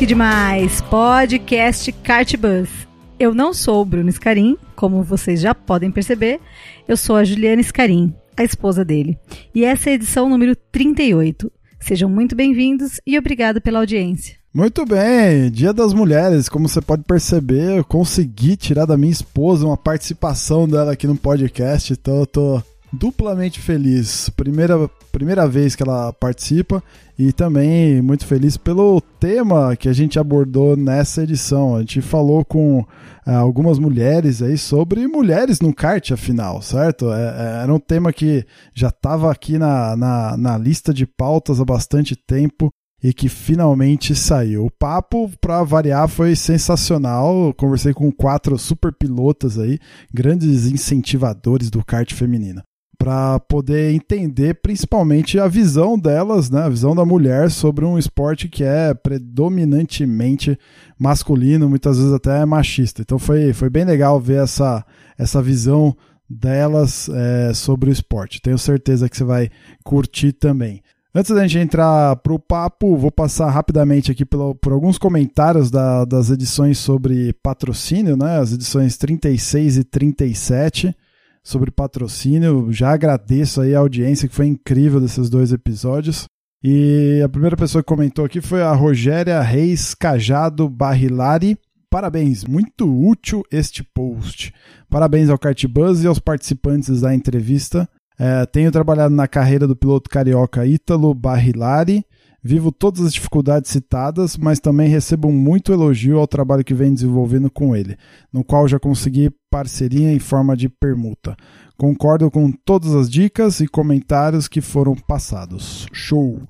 Que demais! Podcast Kartbus. Eu não sou o Bruno Scarim, como vocês já podem perceber, eu sou a Juliana Scarim, a esposa dele. E essa é a edição número 38. Sejam muito bem-vindos e obrigado pela audiência. Muito bem, Dia das Mulheres, como você pode perceber, eu consegui tirar da minha esposa uma participação dela aqui no podcast, então eu tô duplamente feliz. Primeira, primeira vez que ela participa e também muito feliz pelo tema que a gente abordou nessa edição. A gente falou com é, algumas mulheres aí sobre mulheres no kart, afinal, certo? É, é, era um tema que já estava aqui na, na, na lista de pautas há bastante tempo e que finalmente saiu. O papo, para variar, foi sensacional. Eu conversei com quatro super pilotas aí, grandes incentivadores do kart feminino para poder entender principalmente a visão delas, né, a visão da mulher sobre um esporte que é predominantemente masculino, muitas vezes até machista. Então foi, foi bem legal ver essa, essa visão delas é, sobre o esporte. Tenho certeza que você vai curtir também. Antes da gente entrar para o papo, vou passar rapidamente aqui pelo, por alguns comentários da, das edições sobre patrocínio, né? As edições 36 e 37 sobre patrocínio. Já agradeço aí a audiência que foi incrível desses dois episódios. E a primeira pessoa que comentou aqui foi a Rogéria Reis Cajado Barrilari. Parabéns, muito útil este post. Parabéns ao Cartbuzz e aos participantes da entrevista. É, tenho trabalhado na carreira do piloto carioca Ítalo Barrilari Vivo todas as dificuldades citadas, mas também recebo muito elogio ao trabalho que vem desenvolvendo com ele, no qual já consegui parceria em forma de permuta. Concordo com todas as dicas e comentários que foram passados. Show!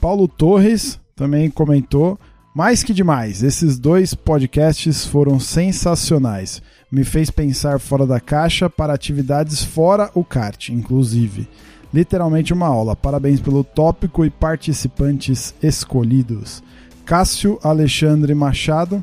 Paulo Torres também comentou. Mais que demais, esses dois podcasts foram sensacionais. Me fez pensar fora da caixa para atividades fora o kart, inclusive. Literalmente uma aula. Parabéns pelo tópico e participantes escolhidos. Cássio Alexandre Machado.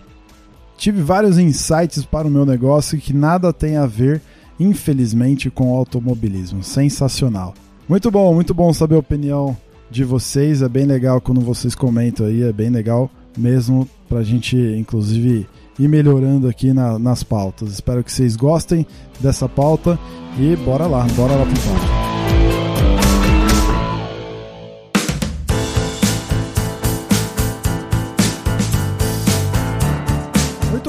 Tive vários insights para o meu negócio que nada tem a ver, infelizmente, com automobilismo. Sensacional. Muito bom, muito bom saber a opinião de vocês. É bem legal quando vocês comentam aí, é bem legal mesmo para a gente, inclusive, ir melhorando aqui na, nas pautas. Espero que vocês gostem dessa pauta e bora lá, bora lá pro papo.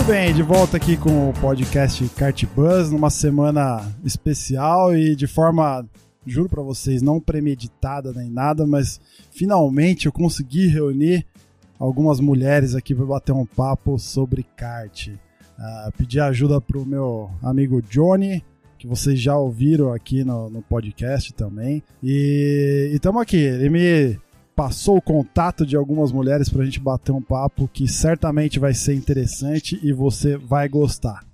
Muito bem, de volta aqui com o podcast Kart Buzz, numa semana especial e de forma, juro para vocês, não premeditada nem nada, mas finalmente eu consegui reunir algumas mulheres aqui para bater um papo sobre kart. Uh, pedi ajuda pro meu amigo Johnny, que vocês já ouviram aqui no, no podcast também. E estamos aqui. Ele me passou o contato de algumas mulheres para a gente bater um papo que certamente vai ser interessante e você vai gostar.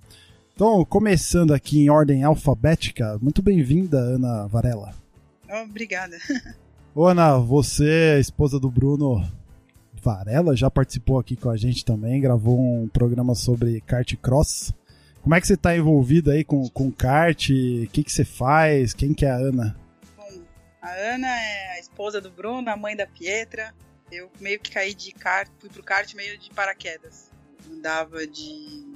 Então, começando aqui em ordem alfabética, muito bem-vinda, Ana Varela. Obrigada. Ô, Ana, você, esposa do Bruno Varela, já participou aqui com a gente também, gravou um programa sobre kart cross. Como é que você está envolvida aí com, com kart? O que, que você faz? Quem que é a Ana? A Ana é a esposa do Bruno, a mãe da Pietra. Eu meio que caí de kart, fui pro kart meio de paraquedas. Andava de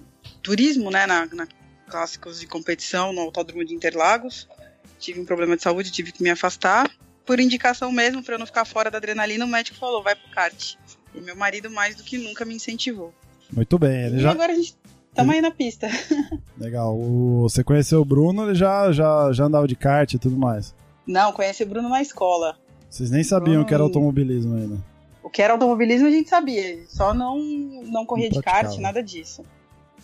turismo, né, na, na clássicos de competição no Autódromo de Interlagos. Tive um problema de saúde, tive que me afastar. Por indicação mesmo, para eu não ficar fora da adrenalina, o médico falou, vai pro kart. E meu marido mais do que nunca me incentivou. Muito bem. Ele e já... agora a gente Tamo aí na pista. Legal. O... Você conheceu o Bruno, ele já, já, já andava de kart e tudo mais. Não, conheci o Bruno na escola. Vocês nem sabiam o que era automobilismo ainda. O que era automobilismo a gente sabia, só não, não corria não de kart, nada disso.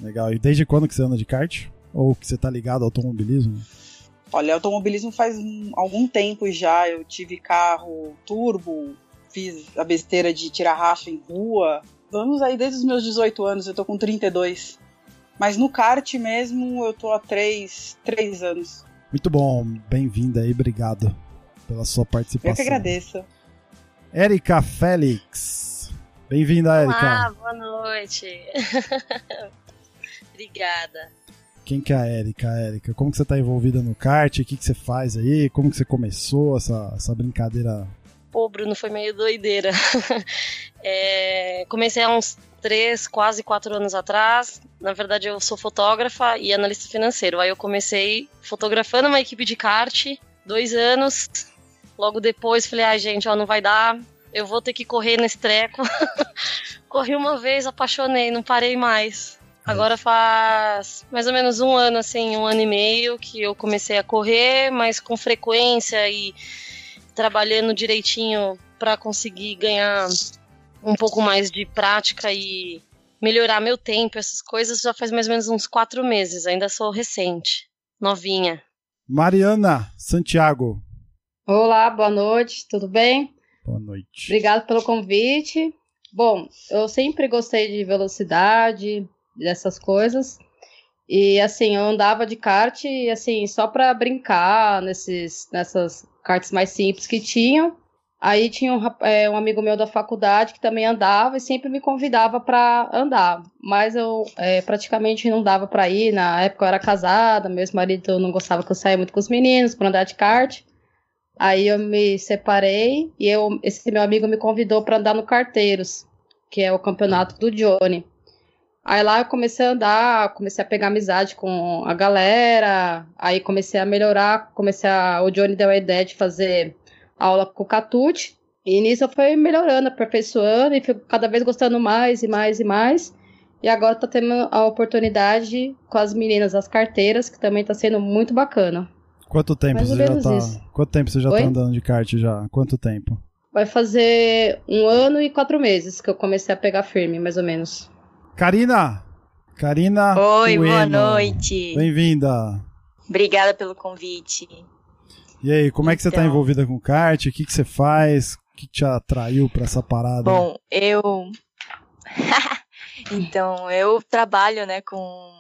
Legal. E desde quando que você anda de kart? Ou que você tá ligado ao automobilismo? Olha, automobilismo faz algum tempo já. Eu tive carro turbo, fiz a besteira de tirar racha em rua. Vamos aí desde os meus 18 anos, eu tô com 32. Mas no kart mesmo eu tô há 3, 3 anos. Muito bom, bem-vinda aí, obrigado pela sua participação. Eu que agradeço. Érica Félix. Bem-vinda, Érica. Olá, boa noite. Obrigada. Quem que é a Érica, Érica? Como que você tá envolvida no kart? O que, que você faz aí? Como que você começou essa, essa brincadeira? Pô, Bruno, foi meio doideira. É, comecei há uns três, quase quatro anos atrás. Na verdade, eu sou fotógrafa e analista financeiro. Aí eu comecei fotografando uma equipe de kart, dois anos. Logo depois, falei, ai, ah, gente, ó, não vai dar. Eu vou ter que correr nesse treco. Corri uma vez, apaixonei, não parei mais. Agora faz mais ou menos um ano, assim, um ano e meio que eu comecei a correr, mas com frequência e trabalhando direitinho para conseguir ganhar um pouco mais de prática e melhorar meu tempo, essas coisas, já faz mais ou menos uns quatro meses. Ainda sou recente, novinha. Mariana Santiago. Olá, boa noite, tudo bem? Boa noite. Obrigado pelo convite. Bom, eu sempre gostei de velocidade, dessas coisas. E assim, eu andava de kart, assim, só para brincar nesses, nessas karts mais simples que tinham. Aí tinha um, é, um, amigo meu da faculdade que também andava e sempre me convidava para andar, mas eu é, praticamente não dava para ir. Na época eu era casada, meu marido não gostava que eu saia muito com os meninos para andar de kart. Aí eu me separei e eu, esse meu amigo me convidou para andar no Carteiros, que é o campeonato do Johnny. Aí lá eu comecei a andar, comecei a pegar amizade com a galera, aí comecei a melhorar, comecei a. O Johnny deu a ideia de fazer aula com o Catute. E nisso eu fui melhorando, aperfeiçoando e fico cada vez gostando mais e mais e mais. E agora tá tendo a oportunidade com as meninas, as carteiras, que também tá sendo muito bacana. Quanto tempo você já tá? Isso. Quanto tempo você já Oi? tá andando de kart já? Quanto tempo? Vai fazer um ano e quatro meses que eu comecei a pegar firme, mais ou menos. Karina! Karina! Oi, Ueno. boa noite! Bem-vinda! Obrigada pelo convite. E aí, como é que você está envolvida com kart? O que, que você faz? O que te atraiu para essa parada? Bom, eu. então, eu trabalho né, com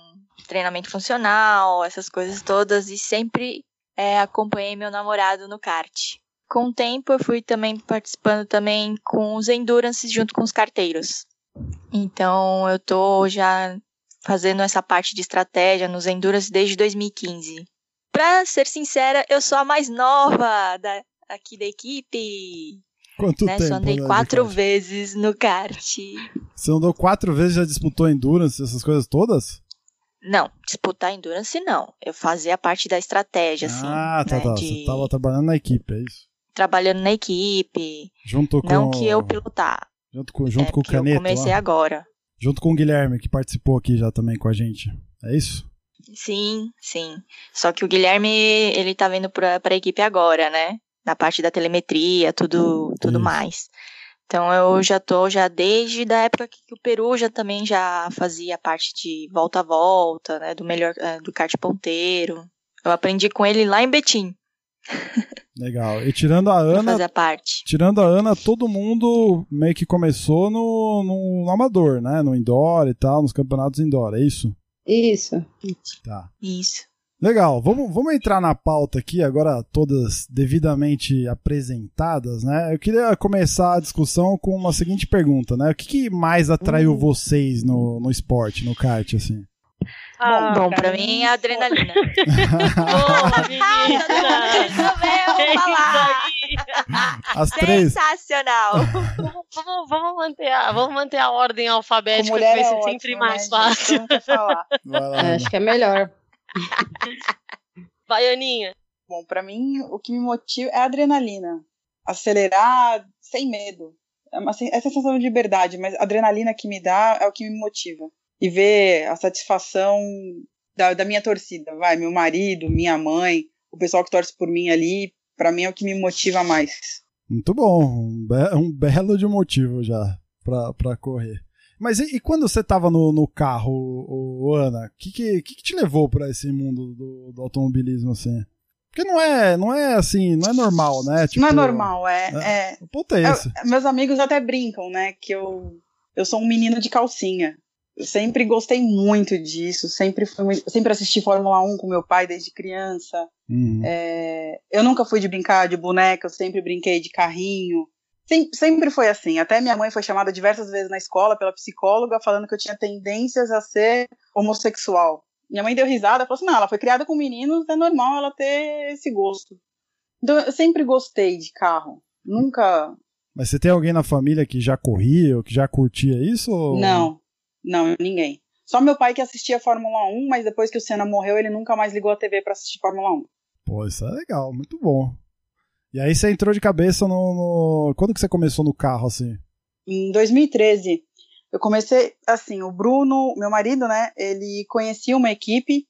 treinamento funcional, essas coisas todas, e sempre é, acompanhei meu namorado no kart. Com o tempo, eu fui também participando também com os endurances junto com os carteiros. Então, eu tô já fazendo essa parte de estratégia nos endurances desde 2015. Pra ser sincera, eu sou a mais nova da, aqui da equipe. Quanto né? tempo? Só andei né, quatro vezes no kart. Você andou quatro vezes e já disputou Endurance, essas coisas todas? Não, disputar Endurance não. Eu fazia parte da estratégia, assim. Ah, tá, né, tá. De... Você tava trabalhando na equipe, é isso? Trabalhando na equipe. Junto com... Não que eu pilotar. Junto com, junto é, com o Caneto? Eu comecei lá. agora. Junto com o Guilherme, que participou aqui já também com a gente. É isso? Sim, sim. Só que o Guilherme, ele tá vindo pra, pra equipe agora, né? Na parte da telemetria, tudo, tudo mais. Então eu já tô já desde da época que o Peru já também já fazia parte de volta a volta, né? Do melhor eh, do kart ponteiro. Eu aprendi com ele lá em Betim. Legal. E tirando a Ana. Fazer parte. Tirando a Ana, todo mundo meio que começou no, no, no amador, né? No indoor e tal, nos campeonatos indoor, é isso? Isso. Tá. Isso. Legal, vamos, vamos entrar na pauta aqui, agora todas devidamente apresentadas, né? Eu queria começar a discussão com uma seguinte pergunta, né? O que, que mais atraiu uhum. vocês no, no esporte, no kart, assim? Ah, bom, bom, pra, mim é adrenalina. Boa, menina! falar! As três. Sensacional! vamos, vamos, manter a, vamos manter a ordem alfabética que vai ser é sempre ótimo, mais né, fácil. É, acho que é melhor. Baianinha. Bom, pra mim, o que me motiva é a adrenalina. Acelerar sem medo. É uma é sensação de liberdade, mas a adrenalina que me dá é o que me motiva e ver a satisfação da, da minha torcida, vai, meu marido, minha mãe, o pessoal que torce por mim ali, para mim é o que me motiva mais. Muito bom, um, be um belo de motivo já para correr. Mas e, e, quando você tava no, no carro, o, Ana, o que, que, que, te levou para esse mundo do, do, automobilismo assim? Porque não é, não é assim, não é normal, né? Tipo, não é normal, é. é. O ponto é esse. Eu- meus amigos até brincam, né? Que eu, eu sou um menino de calcinha. Sempre gostei muito disso. Sempre, fui, sempre assisti Fórmula 1 com meu pai desde criança. Uhum. É, eu nunca fui de brincar de boneca, eu sempre brinquei de carrinho. Sem- sempre foi assim. Até minha mãe foi chamada diversas vezes na escola pela psicóloga falando que eu tinha tendências a ser homossexual. Minha mãe deu risada falou assim: não, ela foi criada com meninos, é normal ela ter esse gosto. Então eu sempre gostei de carro. Nunca. Mas você tem alguém na família que já corria ou que já curtia isso? Ou... Não, não, ninguém. Só meu pai que assistia Fórmula 1, mas depois que o Senna morreu, ele nunca mais ligou a TV pra assistir Fórmula 1. Pô, isso é legal, muito bom. E aí você entrou de cabeça no, no- Quando que você começou no carro, assim? Em 2013, eu comecei, assim, o Bruno, meu marido, né, ele conhecia uma equipe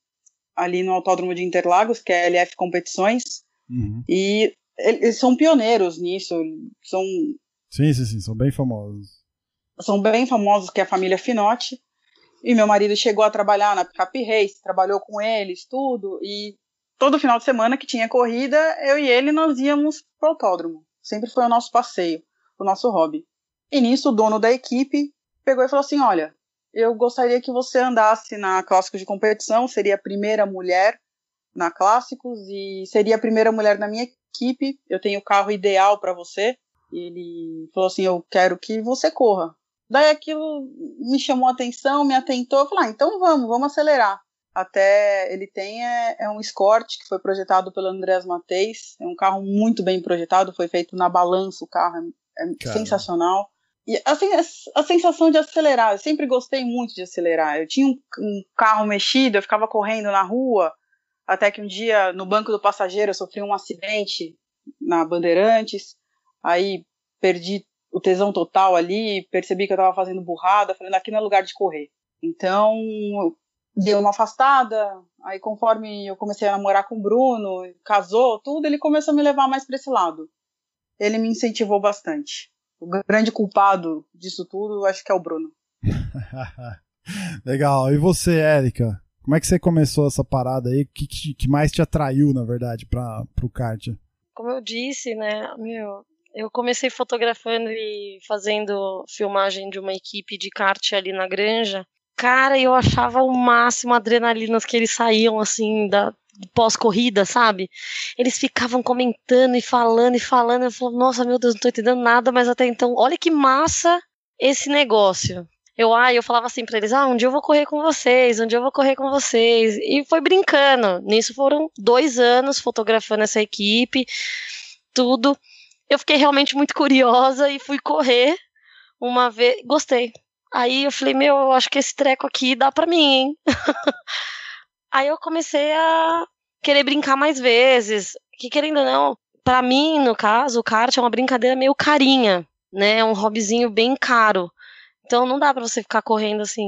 ali no Autódromo de Interlagos, que é a LF Competições, Uhum. e eles são pioneiros nisso, são, Sim, sim, sim, são bem famosos. São bem famosos, que é a família Finotti, e meu marido chegou a trabalhar na Pickup Race, trabalhou com eles, tudo, e todo final de semana que tinha corrida, eu e ele, nós íamos pro autódromo. Sempre foi o nosso passeio, o nosso hobby. E nisso, o dono da equipe pegou e falou assim, olha, eu gostaria que você andasse na Clássicos de competição, seria a primeira mulher na Clássicos e seria a primeira mulher na minha equipe, eu tenho o carro ideal para você. E ele falou assim, eu quero que você corra. Daí aquilo me chamou a atenção, me atentou, eu falei, ah, então vamos, vamos acelerar. Até ele tem é, é um Escort que foi projetado pelo Andrés Mateis, é um carro muito bem projetado, foi feito na balança o carro, é, é sensacional. E assim, a, a sensação de acelerar, eu sempre gostei muito de acelerar. Eu tinha um, um carro mexido, eu ficava correndo na rua, até que um dia no banco do passageiro eu sofri um acidente na Bandeirantes, aí perdi o tesão total ali, percebi que eu tava fazendo burrada, falei, aqui não é lugar de correr. Então, eu dei uma afastada, aí conforme eu comecei a namorar com o Bruno, casou, tudo, ele começou a me levar mais para esse lado. Ele me incentivou bastante. O grande culpado disso tudo, eu acho que é o Bruno. Legal. E você, Érica? Como é que você começou essa parada aí? O que, que, que mais te atraiu, na verdade, para pro kart? Como eu disse, né, meu, eu comecei fotografando e fazendo filmagem de uma equipe de kart ali na granja. Cara, eu achava o máximo adrenalinas que eles saíam assim da pós-corrida, sabe? Eles ficavam comentando e falando e falando. Eu falava, nossa, meu Deus, não tô entendendo nada, mas até então, olha que massa esse negócio. Eu, ah, eu falava assim pra eles, ah, um dia eu vou correr com vocês, um dia eu vou correr com vocês. E foi brincando. Nisso foram dois anos fotografando essa equipe, tudo. Eu fiquei realmente muito curiosa e fui correr uma vez. Gostei. Aí eu falei, meu, eu acho que esse treco aqui dá pra mim, hein? Aí eu comecei a querer brincar mais vezes. Que querendo ou não, pra mim, no caso, o kart é uma brincadeira meio carinha, né? É um hobbyzinho bem caro. Então não dá pra você ficar correndo assim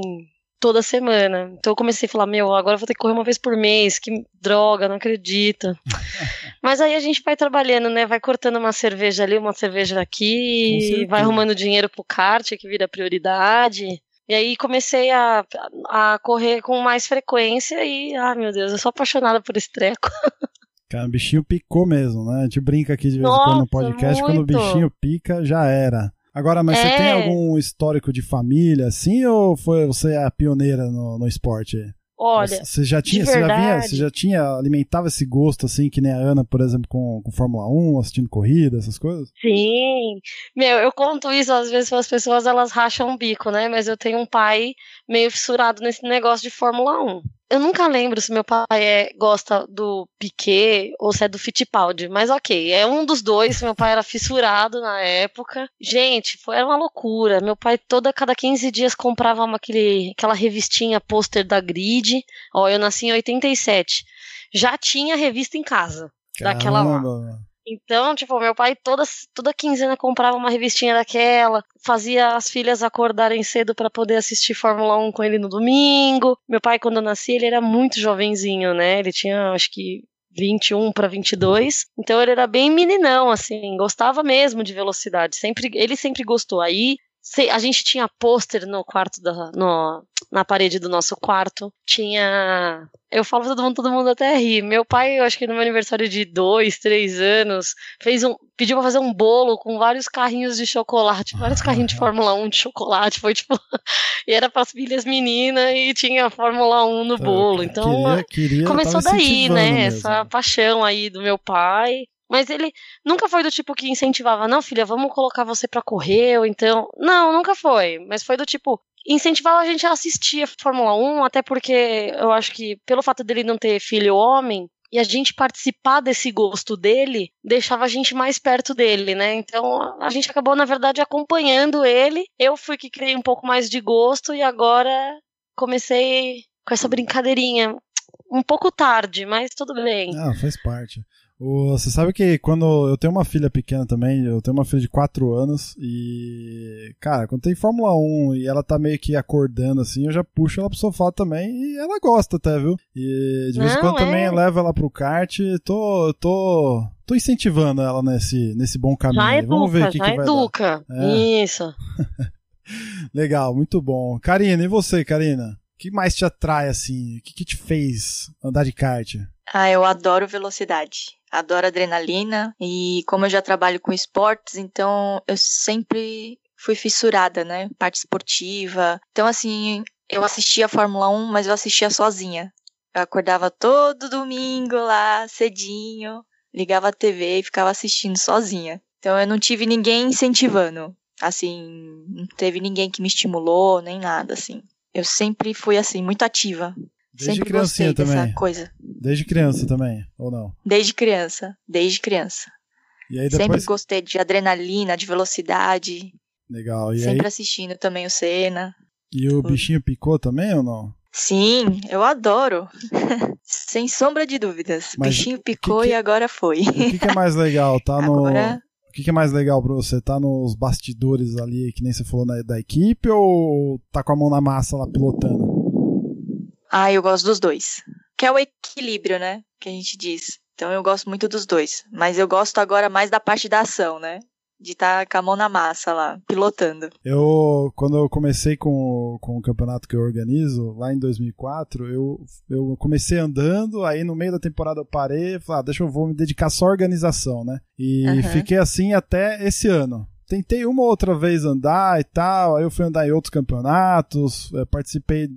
toda semana. Então eu comecei a falar, meu, agora eu vou ter que correr uma vez por mês, que droga, não acredito. Mas aí a gente vai trabalhando, né? Vai cortando uma cerveja ali, uma cerveja Com aqui, certeza. vai arrumando dinheiro pro kart, que vira prioridade. E aí comecei a, a correr com mais frequência e, ah, meu Deus, eu sou apaixonada por esse treco. Cara, o bichinho picou mesmo, né? A gente brinca aqui de vez em quando no podcast, quando o muito. bichinho pica, já era. Agora, mas você É. tem algum histórico de família, assim, ou foi você a pioneira no, no esporte? Olha, você já tinha, você já vinha, você já tinha, alimentava esse gosto, assim, que nem a Ana, por exemplo, com, com Fórmula 1, assistindo corrida, essas coisas? Sim. Meu, eu conto isso às vezes para as pessoas, elas racham o bico, né? Mas eu tenho um pai meio fissurado nesse negócio de Fórmula 1. Eu nunca lembro se meu pai é, gosta do Piquet ou se é do Fittipaldi, mas ok, é um dos dois. Meu pai era fissurado na época. Gente, foi era uma loucura. Meu pai toda cada 15 dias comprava uma, aquele, aquela revistinha pôster da Grid. Ó, eu nasci em 87. Já tinha revista em casa. Daquela lá. Então, tipo, meu pai toda, toda quinzena comprava uma revistinha daquela, fazia as filhas acordarem cedo pra poder assistir Fórmula 1 com ele no domingo. Meu pai, quando eu nasci, ele era muito jovenzinho, né? Ele tinha, acho que, 21 para 22. Então ele era bem meninão, assim, gostava mesmo de velocidade. Sempre, ele sempre gostou. Aí a gente tinha pôster no quarto da, no, na parede do nosso quarto. Tinha. Eu falo pra todo mundo, todo mundo até ri. Meu pai, eu acho que no meu aniversário de dois, três anos, fez um. pediu pra fazer um bolo com vários carrinhos de chocolate, vários carrinhos de Fórmula 1 de chocolate. Foi tipo. e era pras filhas meninas e tinha Fórmula 1 no bolo. Então. queria, queria, Começou daí, né? mesmo. Essa paixão aí do meu pai. Mas ele nunca foi do tipo que incentivava, não, filha, vamos colocar você pra correr, ou então. Não, nunca foi. Mas foi do tipo. Incentivava a gente a assistir a Fórmula 1, até porque eu acho que, pelo fato dele não ter filho homem, e a gente participar desse gosto dele, deixava a gente mais perto dele, né? Então a gente acabou, na verdade, acompanhando ele. Eu fui que criei um pouco mais de gosto, e agora comecei com essa brincadeirinha um pouco tarde, mas tudo bem. Ah, faz parte. Você sabe que quando eu tenho uma filha pequena também, eu tenho uma filha de 4 anos e, cara, quando tem Fórmula 1 e ela tá meio que acordando assim, eu já puxo ela pro sofá também e ela gosta até, viu? E de vez em quando é. também levo ela pro kart, tô tô tô incentivando ela nesse nesse bom caminho. Já aí. Vamos ver o educa, que, já que vai dar. educa. É. Isso. Legal, muito bom. Karina, e você, Karina? O que mais te atrai assim? O que, que te fez andar de kart? Ah, eu adoro velocidade. Adoro adrenalina. E como eu já trabalho com esportes, então eu sempre fui fissurada, né? Parte esportiva. Então, assim, eu assistia a Fórmula 1, mas eu assistia sozinha. Eu acordava todo domingo lá, cedinho, ligava a TV e ficava assistindo sozinha. Então eu não tive ninguém incentivando. Assim, não teve ninguém que me estimulou, nem nada, assim. Eu sempre fui, assim, muito ativa. Desde sempre criancinha gostei dessa também. coisa. Desde criança também, ou não? Desde criança. Desde criança. E aí Sempre depois. gostei de adrenalina, de velocidade. Legal. E aí sempre assistindo também o Senna. E o bichinho picou também ou não? Sim, eu adoro. Sem sombra de dúvidas. Mas Bichinho picou que- e agora foi. O que, que é mais legal? Tá no. Agora- O que, que é mais legal pra você? Tá nos bastidores ali, que nem você falou na- da equipe, ou tá com a mão na massa lá pilotando? Ah, eu gosto dos dois. Que é o equilíbrio, né? Que a gente diz. Então eu gosto muito dos dois. Mas eu gosto agora mais da parte da ação, né? De estar com a mão na massa lá, pilotando. Eu, quando eu comecei com, com o campeonato que eu organizo, lá em 2004, eu, eu comecei andando, aí no meio da temporada eu parei e falei, ah, deixa eu vou me dedicar só à organização, né? E Aham. fiquei assim até esse ano. Tentei uma ou outra vez andar e tal, aí eu fui andar em outros campeonatos, eh, participei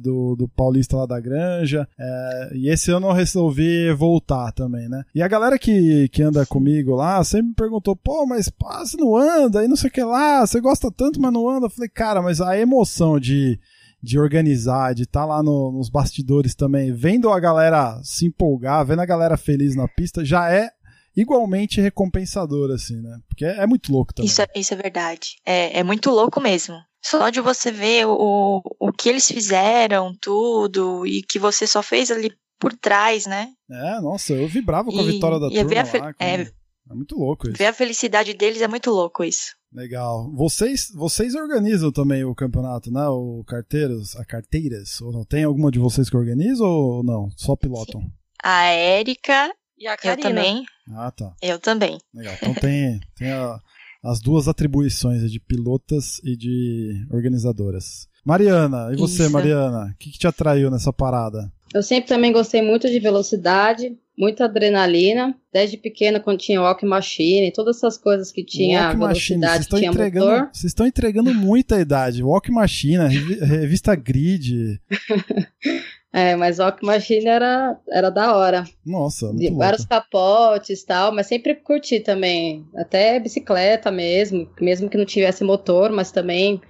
do, do Paulista lá da Granja, eh, e esse ano eu resolvi voltar também, né? E a galera que, que anda comigo lá sempre me perguntou, pô, mas pô, você não anda, e não sei o que lá, você gosta tanto, mas não anda. Eu falei, cara, mas a emoção de, de organizar, de estar lá no- nos bastidores também, vendo a galera se empolgar, vendo a galera feliz na pista, já é igualmente recompensador, assim, né? Porque é, é muito louco também. Isso, é- isso é verdade. É, é muito louco mesmo. Só de você ver o, o que eles fizeram, tudo, e que você só fez ali por trás, né? É, nossa, eu vibrava com a E- vitória da turma a lá. com- é. é muito louco isso. Ver a felicidade deles é muito louco isso. Legal. Vocês, vocês organizam também o campeonato, né? O carteiros, a carteiras, ou não? Tem alguma de vocês que organiza ou não? Só pilotam? A Érica, E a eu Karina. também, Ah, tá. eu também. Legal. Então tem, tem a- as duas atribuições de pilotas e de organizadoras. Mariana, e você, Isso. Mariana? O que, que te atraiu nessa parada? Eu sempre também gostei muito de velocidade, muita adrenalina. Desde pequena, quando tinha walk machine, todas essas coisas que tinha Walk Machine, velocidade, estão tinha entregando, motor. vocês estão entregando muita idade. Walk Machine, revi- revista Grid. É, mas walk machine era, era da hora. Nossa, muito De vários capotes e tal, mas sempre curti também. Até bicicleta mesmo, mesmo que não tivesse motor, mas também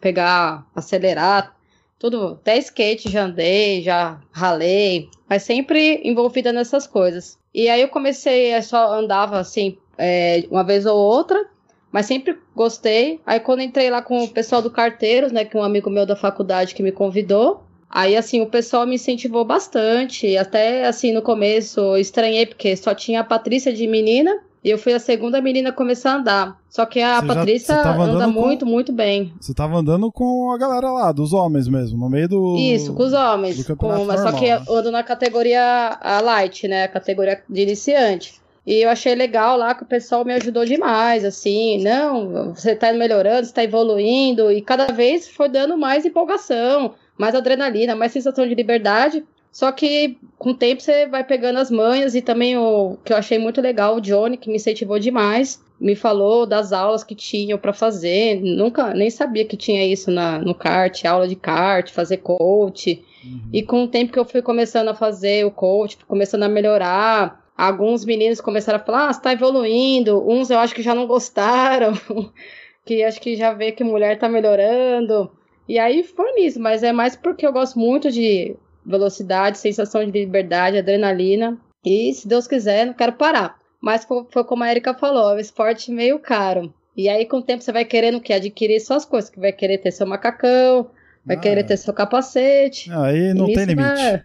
pegar, acelerar, tudo. Até skate já andei, já ralei, mas sempre envolvida nessas coisas. E aí eu comecei, eu só andava assim, é, uma vez ou outra, mas sempre gostei. Aí quando entrei lá com o pessoal do Carteiros, né, que é um amigo meu da faculdade que me convidou, Aí, assim, o pessoal me incentivou bastante. Até, assim, no começo eu estranhei, porque só tinha a Patrícia de menina. E eu fui a segunda menina a começar a andar. Só que a Você já- Patrícia tava anda andando com- muito, muito bem. Você tava andando com a galera lá, dos homens mesmo, no meio do. Isso, com os homens. Com, mas só que né? eu ando na categoria a light, né? A categoria de iniciante. E eu achei legal lá que o pessoal me ajudou demais, assim, não, você tá melhorando, você tá evoluindo, e cada vez foi dando mais empolgação, mais adrenalina, mais sensação de liberdade. Só que com o tempo você vai pegando as manhas e também o que eu achei muito legal, o Johnny, que me incentivou demais, me falou das aulas que tinham para fazer. Nunca nem sabia que tinha isso na, no kart, aula de kart, fazer coach. Uhum. E com o tempo que eu fui começando a fazer o coach, começando a melhorar, alguns meninos começaram a falar: ah, você tá evoluindo. Uns eu acho que já não gostaram, que acho que já vê que mulher tá melhorando. E aí foi nisso, mas é mais porque eu gosto muito de velocidade, sensação de liberdade, adrenalina. E se Deus quiser, não quero parar. Mas foi como a Erika falou, é um esporte meio caro. E aí, com o tempo, você vai querendo que adquirir suas coisas, que vai querer ter seu macacão, vai ah, querer ter seu capacete. Aí não tem limite. Vai...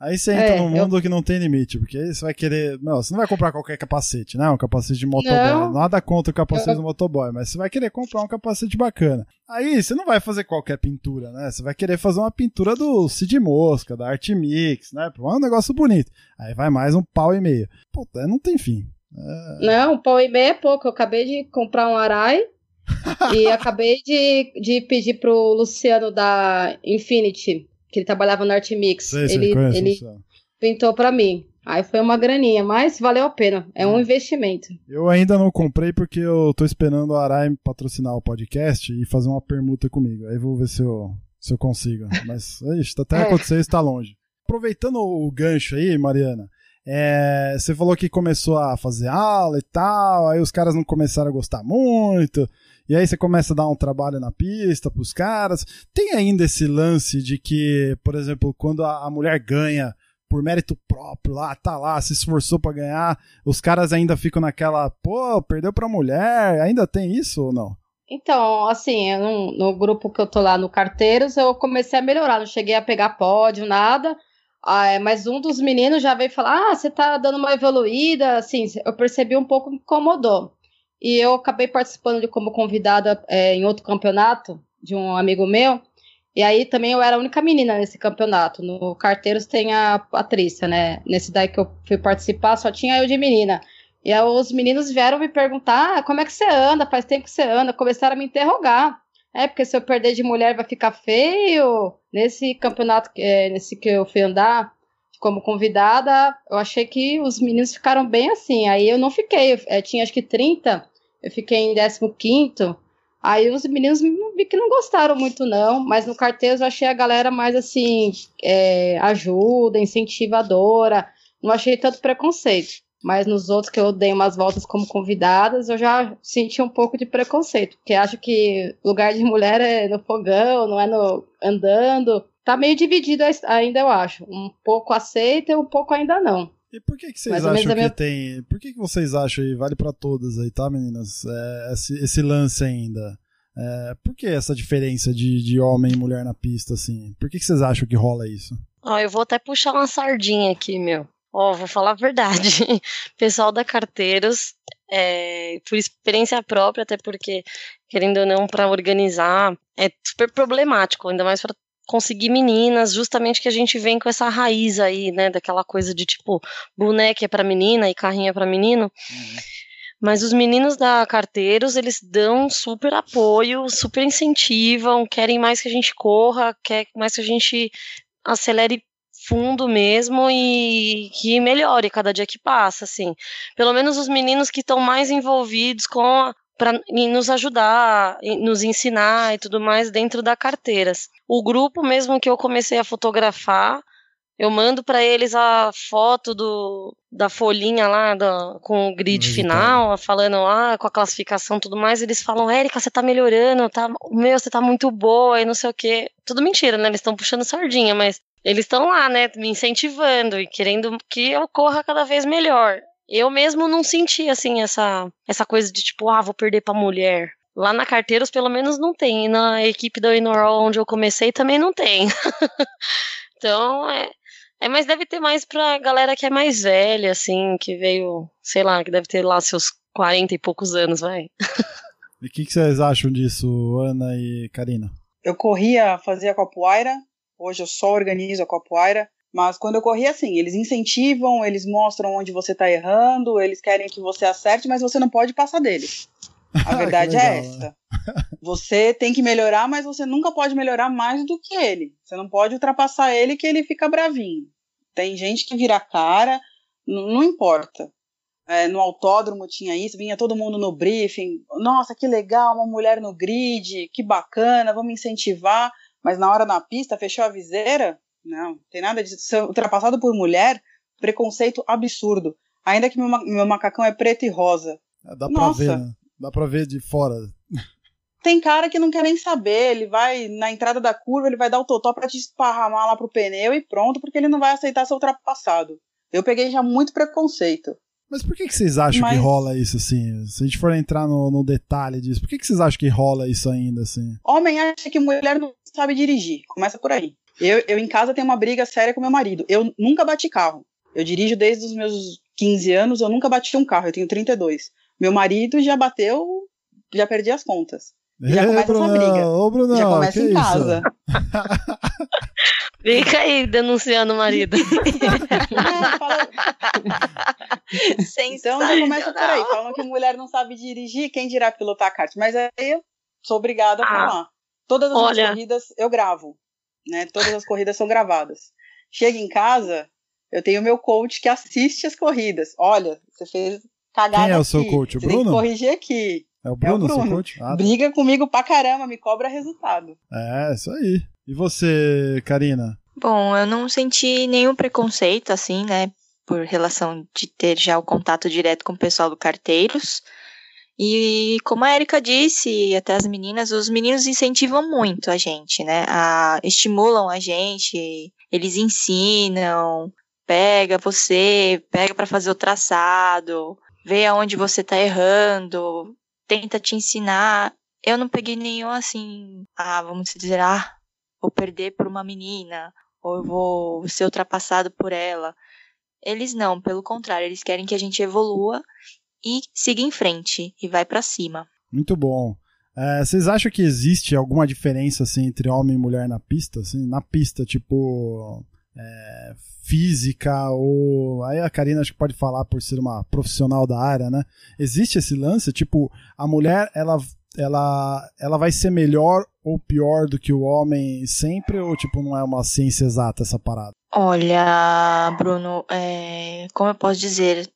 Aí você entra é, num mundo eu... que não tem limite, porque aí você vai querer. Não, você não vai comprar qualquer capacete, né? Um capacete de motoboy. Não. Nada contra o capacete eu... do motoboy, mas você vai querer comprar um capacete bacana. Aí você não vai fazer qualquer pintura, né? Você vai querer fazer uma pintura do Cid Mosca, da Art Mix, né? É um negócio bonito. Aí vai mais um pau e meio. Puta, não tem fim. É... Não, um pau e meio é pouco. Eu acabei de comprar um arai. e acabei de, de pedir pro Luciano da Infinity que ele trabalhava no Art Mix. Sei, ele conhece, ele pintou para mim. Aí foi uma graninha, mas valeu a pena. É um hum. investimento. Eu ainda não comprei porque eu tô esperando a Arai patrocinar o podcast e fazer uma permuta comigo. Aí vou ver se eu, se eu consigo. Mas, ixi, até é. acontecer está longe. Aproveitando o gancho aí, Mariana, é, você falou que começou a fazer aula e tal, aí os caras não começaram a gostar muito. E aí você começa a dar um trabalho na pista pros caras. Tem ainda esse lance de que, por exemplo, quando a, a mulher ganha por mérito próprio lá, tá lá, se esforçou para ganhar, os caras ainda ficam naquela, pô, perdeu pra mulher, ainda tem isso ou não? Então, assim, no, no, grupo que eu tô lá no Carteiros, eu comecei a melhorar, não cheguei a pegar pódio, nada, ah, é, mas um dos meninos já veio falar, ah, você tá dando uma evoluída, assim, eu percebi um pouco, me incomodou. E eu acabei participando de como convidada é, em outro campeonato de um amigo meu. E aí também eu era a única menina nesse campeonato. No Carteiros tem a Patrícia, né? Nesse daí que eu fui participar, só tinha eu de menina. E aí os meninos vieram me perguntar: ah, como é que você anda? Faz tempo que você anda? Começaram a me interrogar. É, porque se eu perder de mulher vai ficar feio. Nesse campeonato, é, nesse que eu fui andar como convidada, eu achei que os meninos ficaram bem assim. Aí eu não fiquei, é, tinha acho que 30 eu fiquei em 15. Aí os meninos vi que não gostaram muito, não, mas no carteiro eu achei a galera mais assim, é, ajuda, incentivadora, não achei tanto preconceito. Mas nos outros que eu dei umas voltas como convidadas, eu já senti um pouco de preconceito, porque acho que lugar de mulher é no fogão, não é no andando. Tá meio dividido ainda, eu acho. Um pouco aceita e um pouco ainda não. E por que, que vocês acham que minha... tem. Por que, que vocês acham aí, vale para todas aí, tá, meninas? É, esse, esse, lance ainda. É, por que essa diferença de, de homem e mulher na pista, assim? Por que, que vocês acham que rola isso? Ó, eu vou até puxar uma sardinha aqui, meu. Ó, vou falar a verdade. Pessoal da Carteiros, é, por experiência própria, até porque, querendo ou não, para organizar, é super problemático, ainda mais para conseguir meninas, justamente que a gente vem com essa raiz aí, né, daquela coisa de tipo, boneca é para menina e carrinho é para menino. Uhum. Mas os meninos da Carteiros, eles dão super apoio, super incentivam, querem mais que a gente corra, quer mais que a gente acelere fundo mesmo e que melhore cada dia que passa, assim. Pelo menos os meninos que estão mais envolvidos com a, para nos ajudar, nos ensinar e tudo mais dentro da carteiras. O grupo mesmo que eu comecei a fotografar, eu mando para eles a foto do, da folhinha lá do, com o grid final, falando lá ah, com a classificação e tudo mais. Eles falam: Érica, você tá melhorando, tá, meu, você tá muito boa e não sei o quê. Tudo mentira, né? Eles estão puxando sardinha, mas eles estão lá, né, me incentivando e querendo que eu corra cada vez melhor. Eu mesmo não senti, assim, essa, essa coisa de tipo, ah, vou perder pra mulher. Lá na Carteiros, pelo menos, não tem. E na equipe da Inorol, onde eu comecei, também não tem. então, é, é, mas deve ter mais pra galera que é mais velha, assim, que veio, sei lá, que deve ter lá seus 40 e poucos anos, vai. e o que, que, vocês acham disso, Ana e Karina? Eu corria, fazia capoeira, hoje eu só organizo a capoeira. Mas quando eu corri, assim, eles incentivam, eles mostram onde você tá errando, eles querem que você acerte, mas você não pode passar deles. A verdade legal, é essa. Você tem que melhorar, mas você nunca pode melhorar mais do que ele. Você não pode ultrapassar ele que ele fica bravinho. Tem gente que vira cara, não importa. É, no autódromo tinha isso, vinha todo mundo no briefing. Nossa, que legal, uma mulher no grid, que bacana, vamos incentivar. Mas na hora na pista, fechou a viseira? Não, tem nada disso. Ser ultrapassado por mulher, preconceito absurdo. Ainda que meu, meu macacão é preto e rosa. Dá pra Nossa. ver, né? Dá pra ver de fora. Tem cara que não quer nem saber, ele vai na entrada da curva, ele vai dar o totó pra te esparramar lá pro pneu e pronto, porque ele não vai aceitar ser ultrapassado. Eu peguei já muito preconceito. Mas por que, que vocês acham Mas- que rola isso assim? Se a gente for entrar no, no detalhe disso, por que, que vocês acham que rola isso ainda assim? Homem acha que mulher não sabe dirigir. Começa por aí. Eu, eu em casa tenho uma briga séria com meu marido. Eu nunca bati carro. Eu dirijo desde os meus 15 anos, eu nunca bati um carro, eu tenho 32. Meu marido já bateu, já perdi as contas. Já começa essa Brunão, briga. Ô, Brunão, já começa que em isso? casa. Fica aí denunciando o marido. É, fala- Então já começa por aí. Falam que mulher não sabe dirigir, quem dirá pilotar kart? Mas aí eu sou obrigada a Ah, falar. Todas as olha. minhas corridas eu gravo. Né? Todas as corridas são gravadas. Chega em casa, eu tenho meu coach que assiste as corridas. Olha, você fez cagada Quem é o aqui. seu coach, o Você tem que Bruno? corrigir aqui. É o Bruno, Bruno. seu coach? Ah, tá. Briga comigo pra caramba, me cobra resultado. É, isso aí. E você, Karina? Bom, eu não senti nenhum preconceito, assim, né? Por relação de ter já o contato direto com o pessoal do Carteiros. E como a Erika disse, e até as meninas, os meninos incentivam muito a gente, né? A, estimulam a gente, eles ensinam, pega você, pega pra fazer o traçado, vê aonde você tá errando, tenta te ensinar. Eu não peguei nenhum assim, ah, vamos dizer, ah, vou perder por uma menina, ou eu vou ser ultrapassado por ela. Eles não, pelo contrário, eles querem que a gente evolua e siga em frente e vai pra cima. Muito bom. É, vocês acham que existe alguma diferença assim entre homem e mulher na pista? Assim, na pista, tipo é, física ou aí a Karina acho que pode falar por ser uma profissional da área, né? Existe esse lance, tipo a mulher ela ela ela vai ser melhor ou pior do que o homem sempre ou tipo não é uma ciência exata essa parada? Olha, Bruno, é, como eu posso dizer,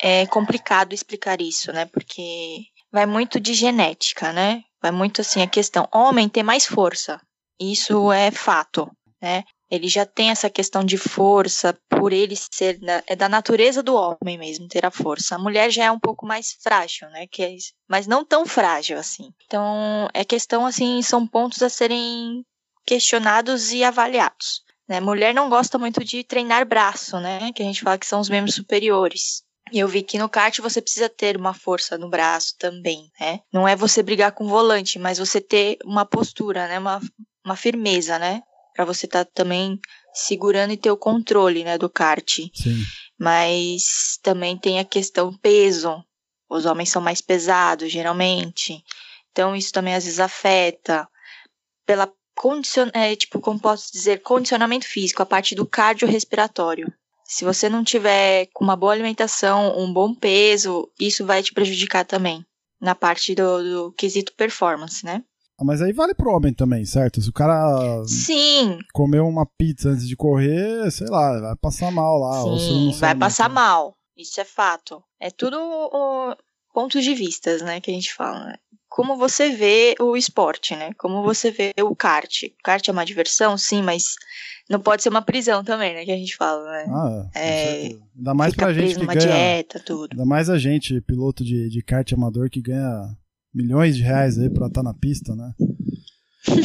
é complicado explicar isso, né? Porque vai muito de genética, né? Vai muito assim a questão. Homem tem mais força, isso é fato, né? Ele já tem essa questão de força por ele ser da, é da natureza do homem mesmo ter a força. A mulher já é um pouco mais frágil, né? Que é, mas não tão frágil assim. Então é questão assim, são pontos a serem questionados e avaliados. Né? Mulher não gosta muito de treinar braço, né? Que a gente fala que são os membros superiores. E eu vi que no kart você precisa ter uma força no braço também, né? Não é você brigar com o volante, mas você ter uma postura, né? Uma, uma firmeza, né? Pra você estar tá também segurando e ter o controle, né? Do kart. Sim. Mas também tem a questão peso. Os homens são mais pesados, geralmente. Então isso também às vezes afeta. Pela condicion... é, tipo, como posso dizer, condicionamento físico, a parte do cardiorrespiratório. Se você não tiver com uma boa alimentação, um bom peso, isso vai te prejudicar também. Na parte do, do quesito performance, né? Mas aí vale pro homem também, certo? Se o cara Sim, comeu uma pizza antes de correr, sei lá, vai passar mal lá. sim, vai passar alimenta. mal. Isso é fato. É tudo o, pontos de vistas, né, que a gente fala. né? Como você vê o esporte, né? Como você vê o kart. O kart é uma diversão, sim, mas não pode ser uma prisão também, né? Que a gente fala, né? Ah, É, certeza. Ainda mais pra gente que ganha. dieta, tudo. Ainda mais a gente, piloto de, de kart amador, que ganha milhões de reais aí pra estar na pista, né?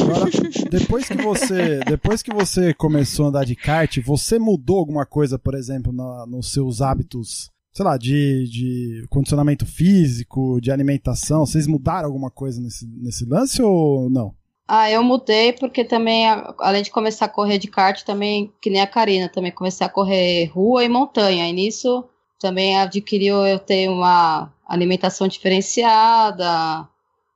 Agora, depois que você, depois que você começou a andar de kart, você mudou alguma coisa, por exemplo, na, nos seus hábitos, sei lá, de, de condicionamento físico, de alimentação? Vocês mudaram alguma coisa nesse, nesse lance ou não? Ah, eu mudei porque também, além de começar a correr de kart, também, que nem a Karina, também comecei a correr rua e montanha. E nisso também adquiriu eu ter uma alimentação diferenciada,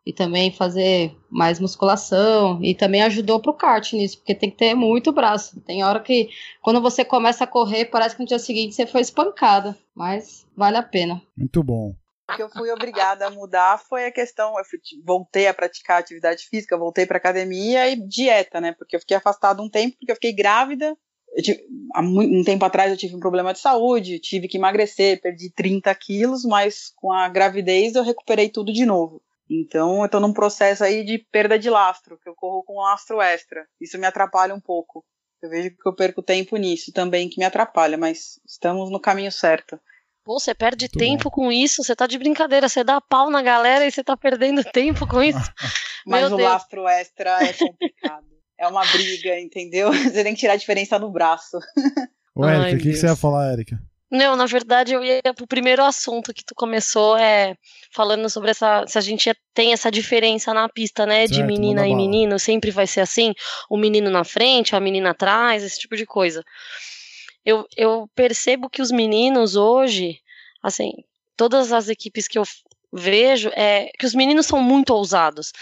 e também fazer mais musculação e também ajudou pro kart nisso, porque tem que ter muito braço. Tem hora que quando você começa a correr, parece que no dia seguinte você foi espancada, mas vale a pena. Muito bom. O que eu fui obrigada a mudar foi a questão, eu fui, voltei a praticar atividade física, voltei para academia e dieta, né? Porque eu fiquei afastado um tempo, porque eu fiquei grávida. Eu tive, há um tempo atrás eu tive um problema de saúde, tive que emagrecer, perdi 30 quilos, mas com a gravidez eu recuperei tudo de novo. Então eu estou num processo aí de perda de lastro, que eu corro com um lastro extra. Isso me atrapalha um pouco. Eu vejo que eu perco tempo nisso também, que me atrapalha, mas estamos no caminho certo. Pô, você perde Muito tempo bom. com isso, você tá de brincadeira, você dá pau na galera e você tá perdendo tempo com isso. Mas Meu o Deus. lastro extra é complicado. É uma briga, entendeu? Você tem que tirar a diferença no braço. Ô, Érica, o que, que, você ia falar, Érica? Não, na verdade eu ia pro primeiro assunto que tu começou, é falando sobre essa. Se a gente tem essa diferença na pista, né? Certo, de menina e menino, sempre vai ser assim: o menino na frente, a menina atrás, esse tipo de coisa eu, eu percebo que os meninos hoje, assim, todas as equipes que eu vejo, é que os meninos são muito ousados.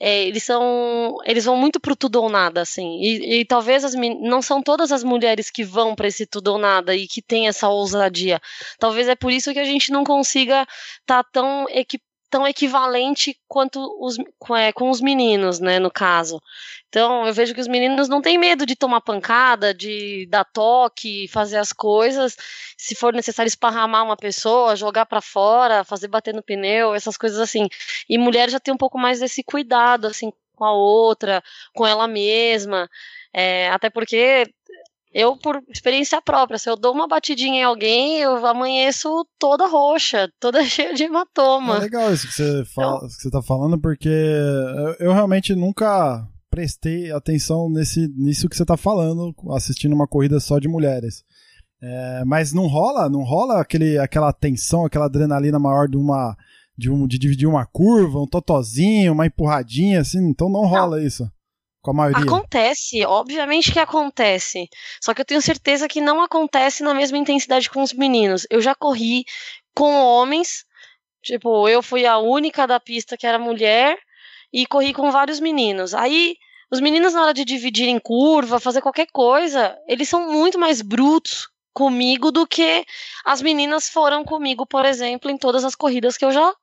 É, eles são eles vão muito pro tudo ou nada assim. E, e talvez as não são todas as mulheres que vão para esse tudo ou nada e que tem essa ousadia. Talvez é por isso que a gente não consiga estar tá tão equipado tão equivalente quanto os, é, com os meninos, né, no caso. Então, eu vejo que os meninos não têm medo de tomar pancada, de dar toque, fazer as coisas, se for necessário esparramar uma pessoa, jogar para fora, fazer bater no pneu, essas coisas assim. E mulher já tem um pouco mais desse cuidado, assim, com a outra, com ela mesma. É, até porque eu, por experiência própria, se eu dou uma batidinha em alguém, eu amanheço toda roxa, toda cheia de hematoma. É legal isso que você, fala, então... que você tá falando, porque eu, eu, realmente nunca prestei atenção nesse, nisso que você tá falando, assistindo uma corrida só de mulheres. É, mas não rola, não rola aquele, aquela tensão, aquela adrenalina maior de uma de, um, de dividir uma curva, um totozinho, uma empurradinha, assim, então não rola não. isso. Com a maioria. Acontece, obviamente que acontece. Só que eu tenho certeza que não acontece na mesma intensidade com os meninos. Eu já corri com homens, tipo, eu fui a única da pista que era mulher e corri com vários meninos. Aí os meninos, na hora de dividir em curva, fazer qualquer coisa, eles são muito mais brutos comigo do que as meninas foram comigo, por exemplo, em todas as corridas que eu já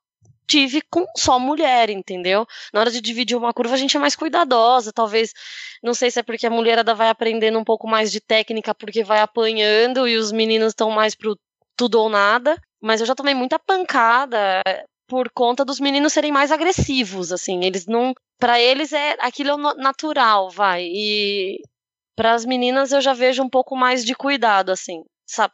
tive com só mulher, entendeu? Na hora de dividir uma curva, a gente é mais cuidadosa, talvez, não sei se é porque a mulherada vai aprendendo um pouco mais de técnica porque vai apanhando e os meninos estão mais pro tudo ou nada, mas eu já tomei muita pancada por conta dos meninos serem mais agressivos, assim, eles não, para eles é aquilo é natural, vai. E para as meninas eu já vejo um pouco mais de cuidado, assim, sabe?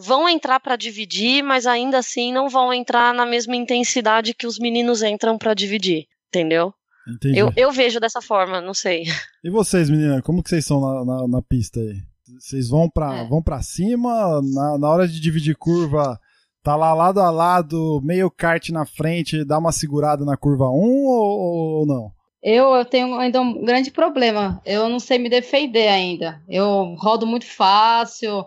Vão entrar para dividir, mas ainda assim não vão entrar na mesma intensidade que os meninos entram para dividir, entendeu? Entendi. Eu, eu vejo dessa forma, não sei. E vocês, meninas, como que vocês são na, na, na pista aí? Vocês vão para é. vão pra cima, na, na hora de dividir curva, tá lá lado a lado, meio kart na frente, dá uma segurada na curva 1 ou, ou não? Eu, eu tenho ainda um grande problema. Eu não sei me defender ainda. Eu rodo muito fácil,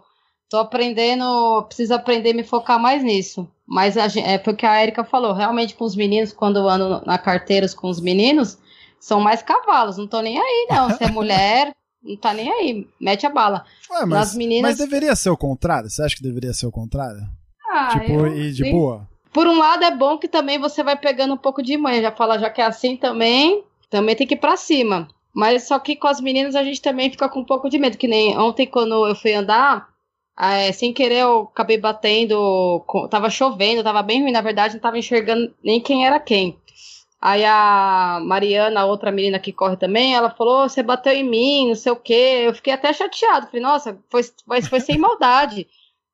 Tô aprendendo, preciso aprender a me focar mais nisso. Mas a, é porque a Erika falou, realmente com os meninos, quando eu ando na carteiras com os meninos, são mais cavalos, não tô nem aí, não. Se é mulher, não tá nem aí, mete a bala. Ué, mas, Nas meninas... mas deveria ser o contrário? Você acha que deveria ser o contrário? Ah, tipo, eu, e de sim. boa? Por um lado é bom que também você vai pegando um pouco de manha, já fala, já que é assim também, também tem que ir pra cima. Mas só que com as meninas a gente também fica com um pouco de medo, que nem ontem quando eu fui andar, ah, é, sem querer, eu acabei batendo. Tava chovendo, tava bem ruim, na verdade, não tava enxergando nem quem era quem. Aí a Mariana, a outra menina que corre também, ela falou: você bateu em mim, não sei o quê. Eu fiquei até chateado. Falei, nossa, foi, foi, foi sem maldade.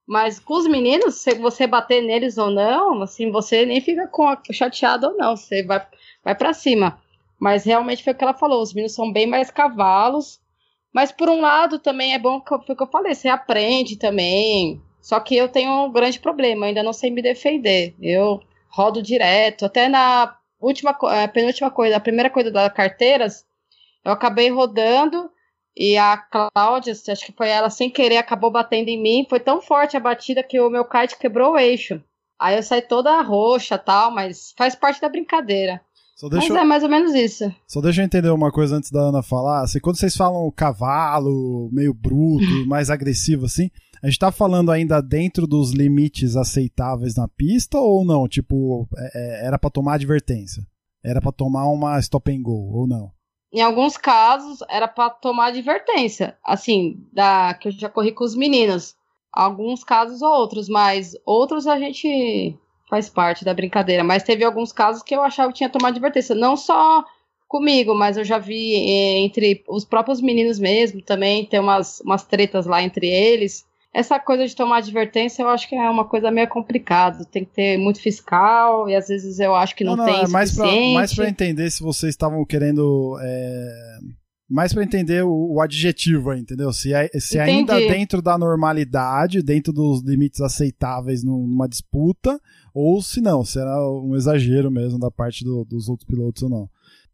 Mas com os meninos, se você bater neles ou não, assim, você nem fica com chateado ou não. Você vai, vai para cima. Mas realmente foi o que ela falou: os meninos são bem mais cavalos. Mas por um lado também é bom que foi que eu falei, você aprende também. Só que eu tenho um grande problema, ainda não sei me defender. Eu rodo direto, até na última, a penúltima coisa, a primeira coisa das carteiras, eu acabei rodando e a Cláudia, acho que foi ela sem querer, acabou batendo em mim. Foi tão forte a batida que o meu kite quebrou o eixo. Aí eu saí toda roxa tal, mas faz parte da brincadeira. Só deixa, Mas eu, é mais ou menos isso. só deixa eu entender uma coisa antes da Ana falar. Assim, quando vocês falam cavalo, meio bruto, mais agressivo assim, a gente tá falando ainda dentro dos limites aceitáveis na pista ou não? Tipo, é- é- era pra tomar advertência? Era pra tomar uma stop and go ou não? Em alguns casos, era pra tomar advertência. Assim, da que eu já corri com os meninos. Alguns casos ou outros, mas outros a gente faz parte da brincadeira. Mas teve alguns casos que eu achava que tinha tomado advertência. Não só comigo, mas eu já vi eh, entre os próprios meninos mesmo também. Tem umas, umas tretas lá entre eles. Essa coisa de tomar advertência, eu acho que é uma coisa meio complicada. Tem que ter muito fiscal, e às vezes eu acho que não, tem é mais pra entender se vocês estavam querendo. é, mais pra entender o, o adjetivo aí, entendeu? Se, é- se ainda dentro da normalidade, dentro dos limites aceitáveis num- numa disputa, ou se não, se era um exagero mesmo da parte do- dos outros pilotos ou não.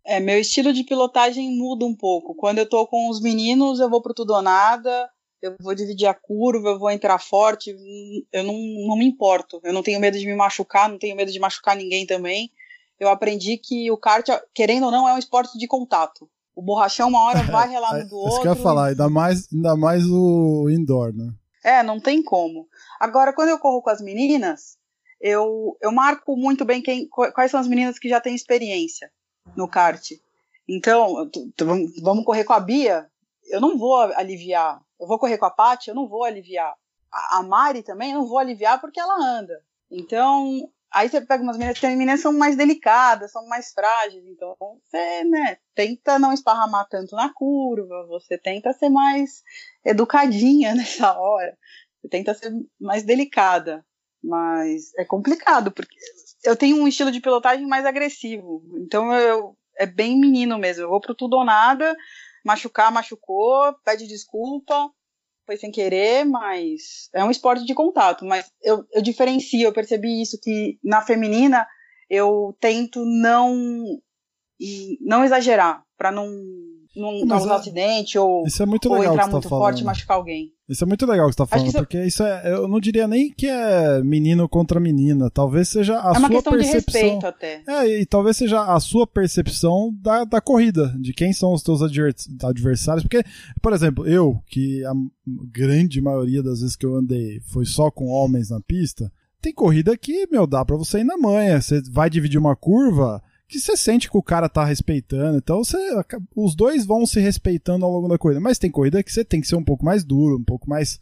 É, meu estilo de pilotagem muda um pouco. Quando eu tô com os meninos, eu vou pro tudo ou nada, eu vou dividir a curva, eu vou entrar forte, eu não, não me importo. Eu não tenho medo de me machucar, não tenho medo de machucar ninguém também. Eu aprendi que o kart, querendo ou não, é um esporte de contato. O borrachão uma hora vai relar no do Isso outro. que eu ia falar, ainda mais, ainda mais o indoor, né? É, não tem como. Agora, quando eu corro com as meninas, eu, eu marco muito bem quem, qu- quais são as meninas que já têm experiência no kart. Então, vamos correr com a Bia, eu não vou aliviar. Eu vou correr com a Paty, eu não vou aliviar. A, a Mari também, eu não vou aliviar porque ela anda. Então, aí você pega umas meninas que as meninas são mais delicadas, são mais frágeis. Então, você, né, tenta não esparramar tanto na curva, você tenta ser mais educadinha nessa hora. Você tenta ser mais delicada. Mas é complicado, porque eu tenho um estilo de pilotagem mais agressivo. Então eu é bem menino mesmo. Eu vou pro tudo ou nada, machucar, machucou, pede desculpa, foi sem querer, mas é um esporte de contato. Mas eu, eu diferencio, eu percebi isso, que na feminina eu tento não, não exagerar, pra não, não causar é- acidente ou, Isso é muito ou legal que entrar você muito tá forte e machucar alguém. Isso é muito legal que você tá falando, isso- porque isso é. Eu não diria nem que é menino contra menina. Talvez seja a é uma sua questão de percepção. respeito até. É, e talvez seja a sua percepção da, da corrida, de quem são os teus adver- adversários. Porque, por exemplo, eu, que a grande maioria das vezes que eu andei foi só com homens na pista, tem corrida que, meu, dá pra você ir na manha. Você vai dividir uma curva que você sente que o cara tá respeitando. Então você, os dois vão se respeitando ao longo da corrida. Mas tem corrida que você tem que ser um pouco mais duro, um pouco mais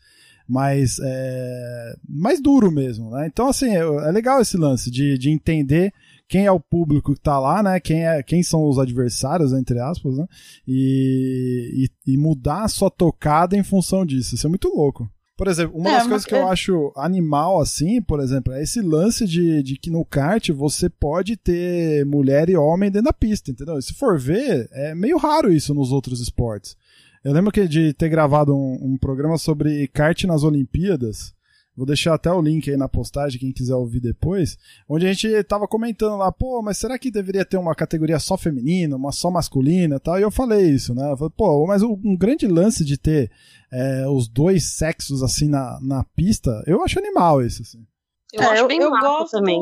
mais, é, mais duro mesmo, né? Então, assim, é, é legal esse lance de, de entender quem é o público que tá lá, né? Quem, é, quem são os adversários, entre aspas, né? E, e, e mudar a sua tocada em função disso. Isso é muito louco. Por exemplo, uma É, das coisas que eu é- acho animal, assim, por exemplo, é esse lance de, de que no kart você pode ter mulher e homem dentro da pista, entendeu? E se for ver, é meio raro isso nos outros esportes. Eu lembro que de ter gravado um, um programa sobre kart nas Olimpíadas. Vou deixar até o link aí na postagem, quem quiser ouvir depois. Onde a gente tava comentando lá, pô, mas será que deveria ter uma categoria só feminina, uma só masculina e tal? E eu falei isso, né? Eu falei, pô, mas um grande lance de ter é, os dois sexos assim na, na pista, eu acho animal isso, assim. Eu É, acho bem massa gosto, também.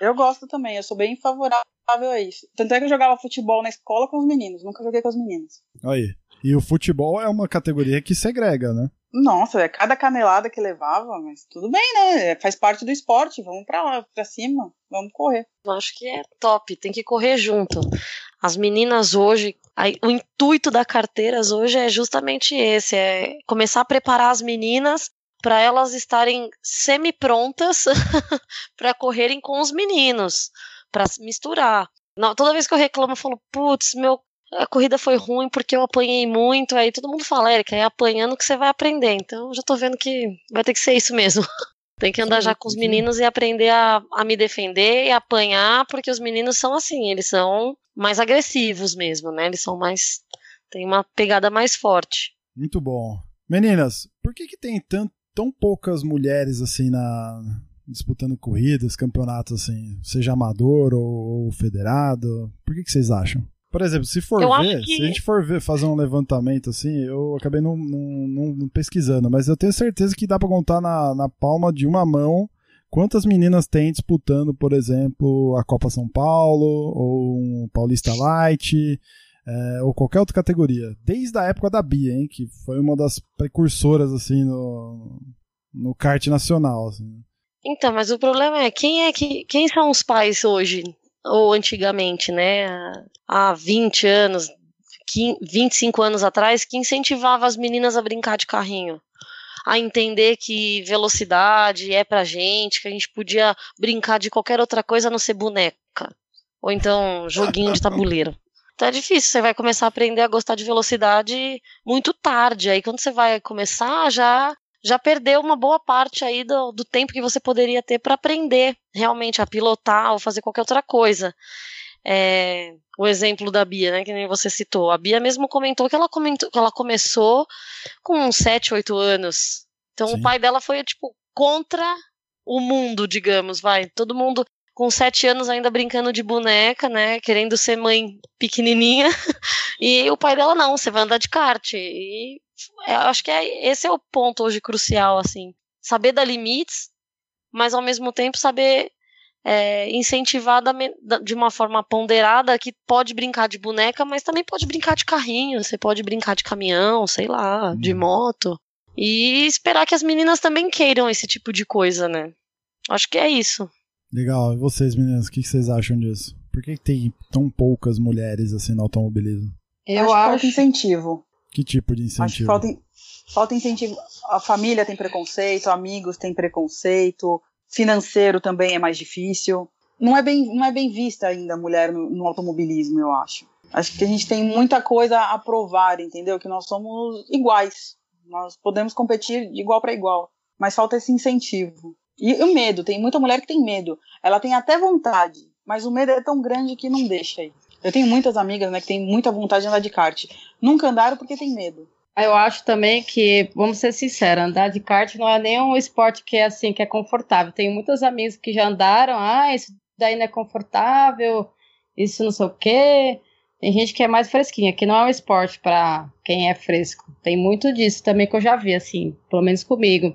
Eu gosto também, eu sou bem favorável a isso. Tanto é que eu jogava futebol na escola com os meninos, nunca joguei com as meninas. Aí. E o futebol é uma categoria que segrega, né? Nossa, é cada canelada que levava, mas tudo bem, né? Faz parte do esporte, vamos pra lá, pra cima, vamos correr. Eu acho que é top, tem que correr junto. As meninas hoje, o intuito da carteiras hoje é justamente esse, é começar a preparar as meninas para elas estarem semi-prontas para correrem com os meninos, para misturar. Não, toda vez que eu reclamo, eu falo, putz, meu, a corrida foi ruim porque eu apanhei muito. Aí todo mundo fala, Erika, é apanhando que você vai aprender. Então eu já tô vendo que vai ter que ser isso mesmo. Tem que andar já com os meninos e aprender a, a me defender e apanhar, porque os meninos são assim, eles são mais agressivos mesmo, né? Eles são mais. tem uma pegada mais forte. Muito bom. Meninas, por que, que tem tan- tão poucas mulheres assim na disputando corridas, campeonatos assim, seja amador ou, ou federado? Por que, que vocês acham? Por exemplo, se for Eu ver, que- se a gente for ver, fazer um levantamento assim, eu acabei não, não- não- pesquisando, mas eu tenho certeza que dá pra contar na, na palma de uma mão quantas meninas tem disputando, por exemplo, a Copa São Paulo, ou um Paulista Light, é, ou qualquer outra categoria. Desde a época da Bia, hein, que foi uma das precursoras, assim, no, no kart nacional, assim. Então, mas o problema é quem é que quem são os pais hoje ou antigamente, né? Há 20 anos, 25 anos atrás, que incentivava as meninas a brincar de carrinho, a entender que velocidade é pra gente, que a gente podia brincar de qualquer outra coisa a não ser boneca, ou então joguinho de tabuleiro. Então é difícil, você vai começar a aprender a gostar de velocidade muito tarde. Aí quando você vai começar, já já perdeu uma boa parte aí do, do tempo que você poderia ter para aprender realmente a pilotar ou fazer qualquer outra coisa. É, o exemplo da Bia, né, que nem você citou. A Bia mesmo comentou que ela, comentou, que ela começou com uns 7, 8 anos. Então Sim. o pai dela foi, tipo, contra o mundo, digamos, vai. Todo mundo com 7 anos ainda brincando de boneca, né, querendo ser mãe pequenininha. E o pai dela, não, você vai andar de kart. E eu acho que é, esse é o ponto hoje crucial, assim. Saber dar limites, mas ao mesmo tempo saber é, incentivar da, de uma forma ponderada que pode brincar de boneca, mas também pode brincar de carrinho, você pode brincar de caminhão, sei lá, hum. de moto. E esperar que as meninas também queiram esse tipo de coisa, né? Acho que é isso. Legal. E vocês, meninas, o que vocês acham disso? Por que tem tão poucas mulheres assim no automobilismo? Eu acho, acho incentivo. Que tipo de incentivo? Acho que falta, falta incentivo. A família tem preconceito, amigos têm preconceito, financeiro também é mais difícil. Não é bem, não é bem vista ainda a mulher no, no automobilismo, eu acho. Acho que a gente tem muita coisa a provar, entendeu? Que nós somos iguais. Nós podemos competir de igual para igual. Mas falta esse incentivo. E o medo, tem muita mulher que tem medo. Ela tem até vontade, mas o medo é tão grande que não deixa aí. Eu tenho muitas amigas, né, que têm muita vontade de andar de kart. Nunca andaram porque tem medo. Eu acho também que, vamos ser sinceros, andar de kart não é nem um esporte que é assim, que é confortável. Tenho muitos amigos que já andaram, ah, isso daí não é confortável, isso não sei o quê. Tem gente que é mais fresquinha, que não é um esporte para quem é fresco. Tem muito disso também que eu já vi, assim, pelo menos comigo.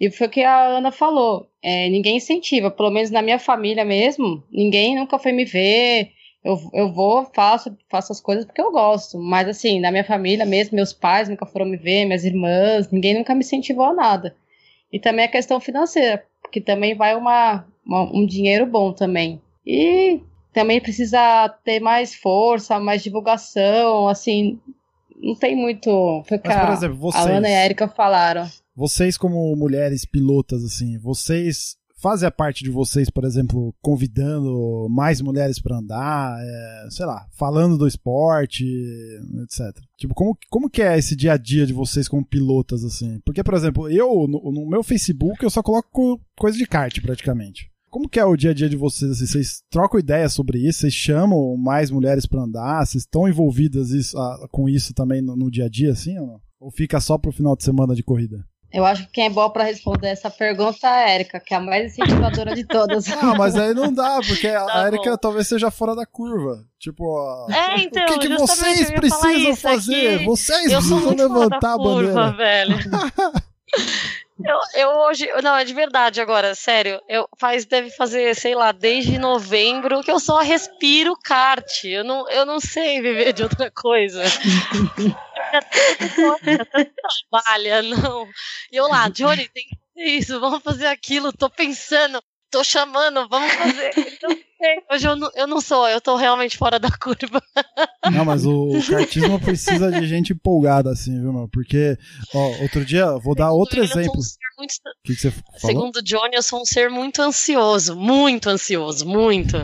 E foi o que a Ana falou. É, ninguém incentiva, pelo menos na minha família mesmo, ninguém nunca foi me ver, eu, eu vou, faço, faço as coisas porque eu gosto. Mas assim, na minha família mesmo, meus pais nunca foram me ver, minhas irmãs, ninguém nunca me incentivou a nada. E também a questão financeira, que também vai uma, uma, um dinheiro bom também. E também precisa ter mais força, mais divulgação, assim, não tem muito. Foi Mas, por exemplo, vocês, a Ana e a Erika falaram. Vocês, como mulheres pilotas, assim, vocês fazem a parte de vocês, por exemplo, convidando mais mulheres para andar, é, sei lá, falando do esporte, etc. Tipo, como, como que é esse dia a dia de vocês como pilotas, assim? Porque, por exemplo, eu, no, no meu Facebook, eu só coloco coisa de kart, praticamente. Como que é o dia a dia de vocês? Assim, vocês trocam ideias sobre isso? Vocês chamam mais mulheres para andar? Vocês estão envolvidas isso, a, com isso também no, no, dia a dia, assim, ou não? Ou fica só pro final de semana de corrida? Eu acho que quem é boa para responder essa pergunta é a Erika, que é a mais incentivadora de todas. Ah, mas aí não dá, porque tá a Erika talvez seja fora da curva. Tipo, é, então, o que, que vocês precisam fazer? Vocês eu precisam levantar a bandeira. velho. Eu, eu hoje. Não, é de verdade agora, sério. Eu faz, deve fazer, sei lá, desde novembro que eu só respiro kart. Eu não, eu não sei viver de outra coisa. trabalha, não. E eu lá, Johnny, tem que fazer isso, vamos fazer aquilo, tô pensando, tô chamando, vamos fazer. Hoje eu não, eu não sou, eu tô realmente fora da curva. Não, mas o, o kartismo precisa de gente empolgada, assim, viu, meu? Porque, ó, outro dia, vou dar Segundo outro exemplo. Um muito... que, que você falou? Segundo Johnny, eu sou um ser muito ansioso, muito ansioso, muito.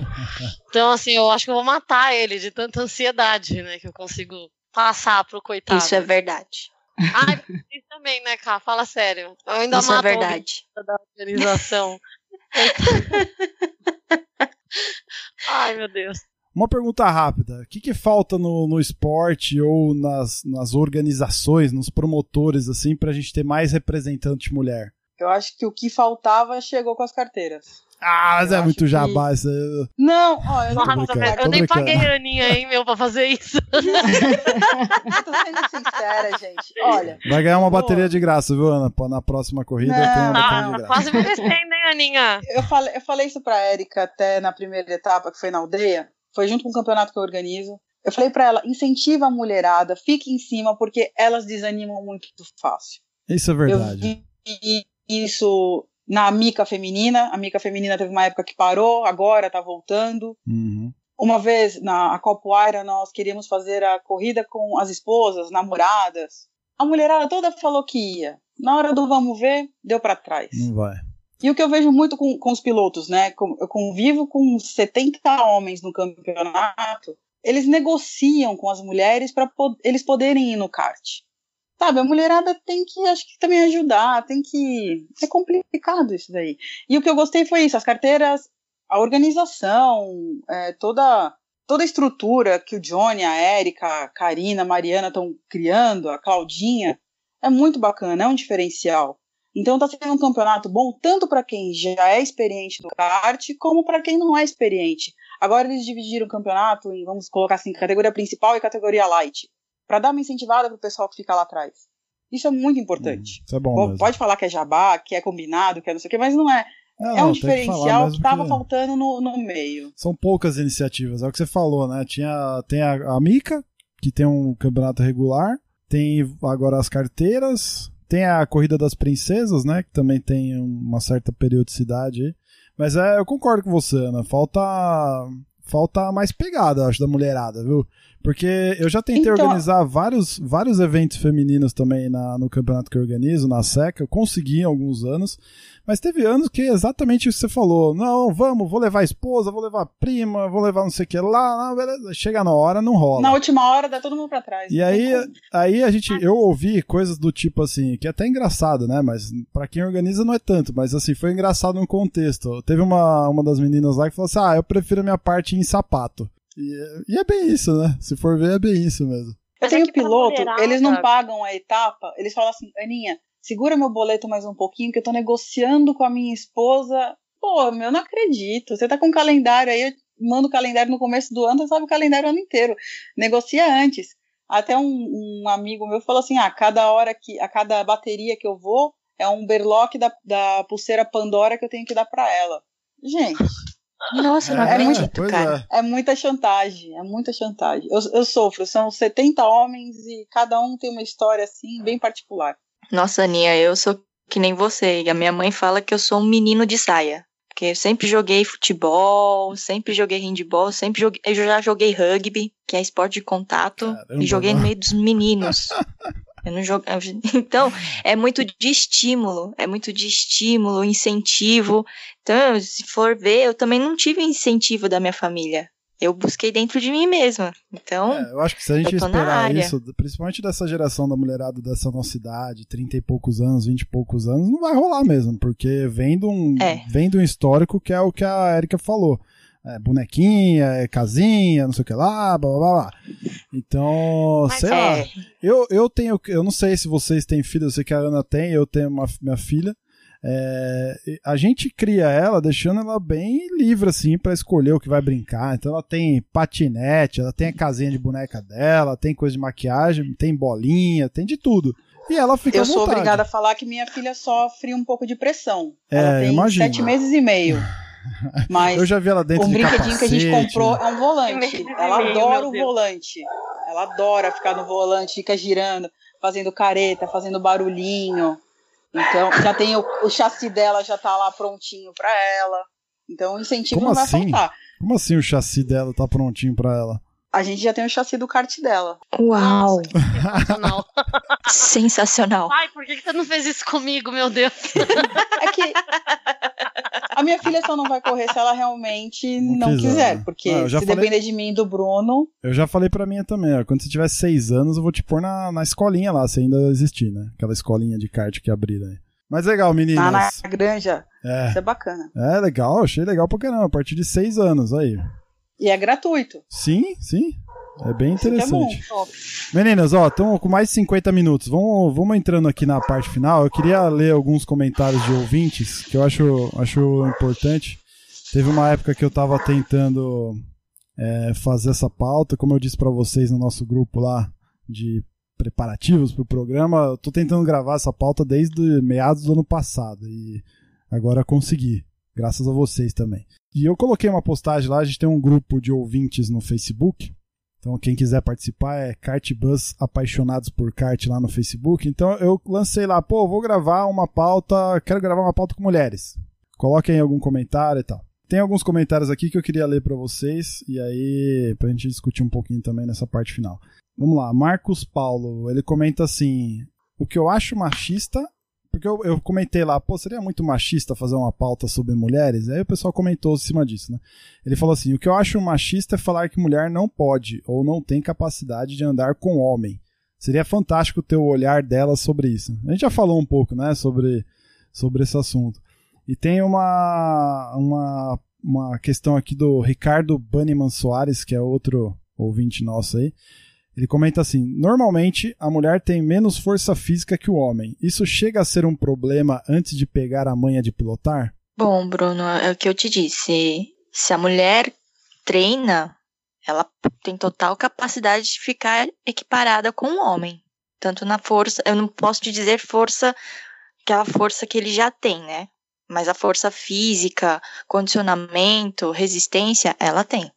Então, assim, eu acho que eu vou matar ele de tanta ansiedade, né, que eu consigo passar pro coitado. Isso é verdade. Ai, isso também, né, Cá? Fala sério. Eu ainda Isso mato é verdade. da organização. Ai, meu Deus. Uma pergunta rápida: o que, que falta no, no esporte ou nas, nas organizações, nos promotores, assim, pra gente ter mais representante mulher? Eu acho que o que faltava chegou com as carteiras. Ah, mas Eu é muito que- jabá isso aí. Não, ó, eu não Tô tô eu nem paguei a Aninha, hein, meu, pra fazer isso. eu tô sendo sincera, gente. Olha, Vai ganhar uma Pô. bateria de graça, viu, Ana? Pô, Na próxima corrida Não, tem uma bateria Ah, de graça. quase merecendo, hein, Aninha? eu falei, eu falei isso pra Érica até na primeira etapa, que foi na aldeia. Foi junto com o campeonato que eu organizo. Eu falei pra ela, incentiva a mulherada, fique em cima, porque elas desanimam muito fácil. Isso é verdade. Eu vi isso na mica feminina. A mica feminina teve uma época que parou, agora tá voltando. Uhum. Uma vez na Copoeira nós queríamos fazer a corrida com as esposas, namoradas. A mulherada toda falou que ia. Na hora do vamos ver, deu pra trás. Não vai. E o que eu vejo muito com, com os pilotos, né? Eu convivo com 70 homens no campeonato. Eles negociam com as mulheres para eles poderem ir no kart. Sabe, a mulherada tem que, acho que também ajudar, tem que. É complicado isso daí. E o que eu gostei foi isso: as carteiras, a organização, é, toda, toda a estrutura que o Johnny, a Érica, a Karina, a Mariana estão criando, a Claudinha, é muito bacana, é um diferencial. Então está sendo um campeonato bom tanto para quem já é experiente do kart, como para quem não é experiente. Agora eles dividiram o campeonato em, vamos colocar assim, categoria principal e categoria light, para dar uma incentivada pro pessoal que fica lá atrás. Isso é muito importante. Isso é bom Pô, mesmo. Pode falar que é jabá, que é combinado, que é não sei o quê, mas não é. Não, é um diferencial que estava faltando no, no meio. São poucas iniciativas, é o que você falou, né? Tinha, tem a, a Mica, que tem um campeonato regular, tem agora as carteiras, tem a Corrida das Princesas, né? Que também tem uma certa periodicidade aí. Mas é, eu concordo com você, Ana. Falta, falta mais pegada, acho, da mulherada, viu? Porque eu já tentei Então- organizar vários, vários eventos femininos também na, no campeonato que eu organizo, na SECA. Eu consegui em alguns anos. Mas teve anos que é exatamente isso que você falou. Não, vamos, vou levar a esposa, vou levar a prima, vou levar não sei o que lá. Não. Chega na hora, não rola. Na última hora dá todo mundo pra trás. E aí, como. aí a gente, eu ouvi coisas do tipo assim, que é até engraçado, né? Mas pra quem organiza não é tanto, mas assim, foi engraçado no contexto. Teve uma, uma das meninas lá que falou assim: ah, eu prefiro a minha parte em sapato. E, é- e é bem isso, né? Se for ver, é bem isso mesmo. Eu tenho é piloto, mulherada- eles não pagam a etapa, eles falam assim, Aninha, segura meu boleto mais um pouquinho, que eu tô negociando com a minha esposa. Pô, meu, eu não acredito. Você tá com um calendário aí, eu mando o calendário no começo do ano, você sabe o calendário o ano inteiro. Negocia antes. Até um, um amigo meu falou assim: ah, cada hora que, a cada bateria que eu vou, é um berlock da, da pulseira Pandora que eu tenho que dar pra ela. Gente, Nossa, eu não É, acredito, cara. é. é muita chantagem, é muita chantagem. Eu, eu sofro, são 70 homens e cada um tem uma história assim, bem particular. Nossa, Aninha, eu sou que nem você. E a minha mãe fala que eu sou um menino de saia. Porque eu sempre joguei futebol, sempre joguei handball, sempre joguei, eu já joguei rugby, que é esporte de contato, Caramba, e joguei no meio dos meninos. Eu não jogo... Então, é muito de estímulo, é muito de estímulo, incentivo. Então, se for ver, eu também não tive incentivo da minha família. Eu busquei dentro de mim mesma. Então, É, eu acho que se a gente esperar isso, principalmente dessa geração da mulherada dessa nossa idade, 30 e poucos anos, 20 e poucos anos, não vai rolar mesmo, porque vem de um, É. vem de um histórico que é o que a Erika falou. É bonequinha, é casinha, não sei o que lá, blá blá blá. blá. Então, Mas sei lá. é, Eu, eu tenho, eu não sei se vocês têm filho, eu sei que a Ana tem, eu tenho uma, minha filha. É, a gente cria ela deixando ela bem livre, assim, pra escolher o que vai brincar. Então ela tem patinete, ela tem a casinha de boneca dela, tem coisa de maquiagem, tem bolinha, tem de tudo. E ela fica eu à sou vontade. obrigada a falar que minha filha sofre um pouco de pressão. É, Ela tem imagino. sete meses e meio. Mas Eu já vi ela dentro o de brinquedinho que a gente capacete. comprou é um volante. Ela adora o volante. Ela adora ficar no volante, fica girando, fazendo careta, fazendo barulhinho. Então, já tem o, o chassi dela já tá lá prontinho pra ela. Então, o incentivo Como não vai assim? faltar. Como assim o chassi dela tá prontinho pra ela? A gente já tem o chassi do kart dela. uau, Sensacional. sensacional. Ai, por que, que você não fez isso comigo, meu Deus? É que a minha filha só não vai correr se ela realmente Não não, quiser, quiser. Porque Ah, se falei- depender de mim e do Bruno, Eu já falei pra minha também, ó. Quando você tiver seis anos, eu vou te pôr na, na escolinha lá, se ainda existir, né? Aquela escolinha de kart que abriram aí. Mas legal, meninas. lá na granja, É, isso é bacana. é legal, achei legal pra caramba. A partir de seis anos, aí. E é gratuito. Sim, sim. É bem Isso que é bom. interessante. Meninas, ó, estamos com mais de 50 minutos. Vamos, vamos entrando aqui na parte final. Eu queria ler alguns comentários de ouvintes que eu acho, acho importante. Teve uma época que eu tava tentando é, fazer essa pauta, como eu disse para vocês no nosso grupo lá de preparativos pro programa, eu tô tentando gravar essa pauta desde meados do ano passado e agora consegui, graças a vocês também. E eu coloquei uma postagem lá, a gente tem um grupo de ouvintes no Facebook, então, quem quiser participar é Kartbus Apaixonados por Kart lá no Facebook. Então, eu lancei lá, pô, vou gravar uma pauta, quero gravar uma pauta com mulheres. Coloquem algum comentário e tal. Tem alguns comentários aqui que eu queria ler para vocês e aí pra gente discutir um pouquinho também nessa parte final. Vamos lá, Marcos Paulo, ele comenta assim: "O que eu acho machista porque eu, eu, comentei lá, pô, seria muito machista fazer uma pauta sobre mulheres? Aí o pessoal comentou em cima disso, né? Ele falou assim: o que eu acho machista é falar que mulher não pode ou não tem capacidade de andar com homem. Seria fantástico ter o olhar dela sobre isso. A gente já falou um pouco, né, sobre, sobre esse assunto. E tem uma, uma, uma questão aqui do Ricardo Banniman Soares, que é outro ouvinte nosso aí. Ele comenta assim: normalmente a mulher tem menos força física que o homem. Isso chega a ser um problema antes de pegar a manha de pilotar? Bom, Bruno, é o que eu te disse. Se a mulher treina, ela tem total capacidade de ficar equiparada com o homem. Tanto na força, eu não posso te dizer força, aquela força que ele já tem, né? Mas a força física, condicionamento, resistência, ela tem.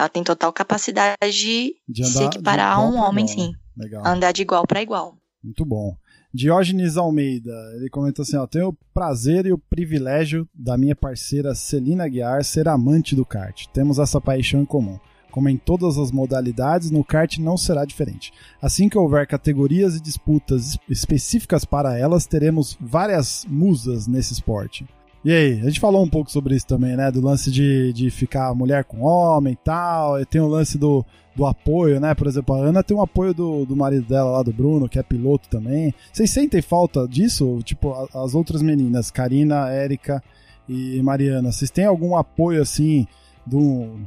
Ela tem total capacidade de, De andar se equiparar a um homem, igual, sim. Legal. Andar de igual para igual. Muito bom. Diógenes Almeida, ele comenta assim: ó, tenho o prazer e o privilégio da minha parceira Celina Guiar ser amante do kart. Temos essa paixão em comum. Como em todas as modalidades, no kart não será diferente. Assim que houver categorias e disputas específicas para elas, teremos várias musas nesse esporte. E aí, a gente falou um pouco sobre isso também, né? Do lance de, de ficar mulher com homem e tal. E tem o lance do, do apoio, né? Por exemplo, a Ana tem um apoio do, do marido dela lá, do Bruno, que é piloto também. Vocês sentem falta disso? Tipo, a- as outras meninas, Karina, Érica e Mariana, vocês têm algum apoio assim do,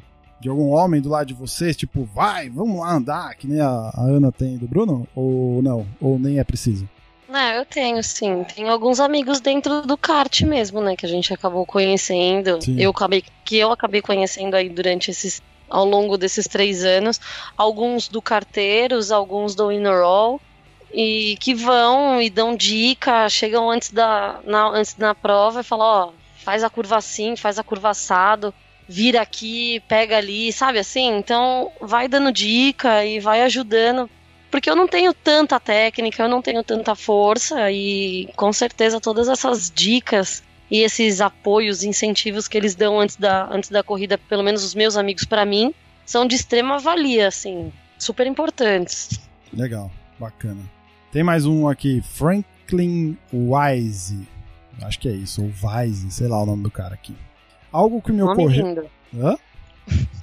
de algum homem do lado de vocês? Tipo, vai, vamos lá andar, que nem a, a Ana tem do Bruno? Ou não? Ou nem é preciso? Não, eu tenho, sim. Tenho alguns amigos dentro do kart mesmo, né? Que a gente acabou conhecendo. Sim. Eu acabei, que eu acabei conhecendo aí durante esses. Ao longo desses três anos. Alguns do carteiros, alguns do Winner All. E que vão e dão dica, chegam antes da, na, antes da prova e falam, ó, faz a curva assim, faz a curva assado, vira aqui, pega ali, sabe assim? Então vai dando dica e vai ajudando porque eu não tenho tanta técnica, eu não tenho tanta força e com certeza todas essas dicas e esses apoios, incentivos que eles dão antes da, antes da corrida, pelo menos os meus amigos pra mim, são de extrema valia, assim, super importantes. Legal, bacana. Tem mais um aqui, Franklin Wise. Acho que é isso, ou Wise, sei lá o nome do cara aqui. Algo que me Nome ocorreu. lindo. Hã?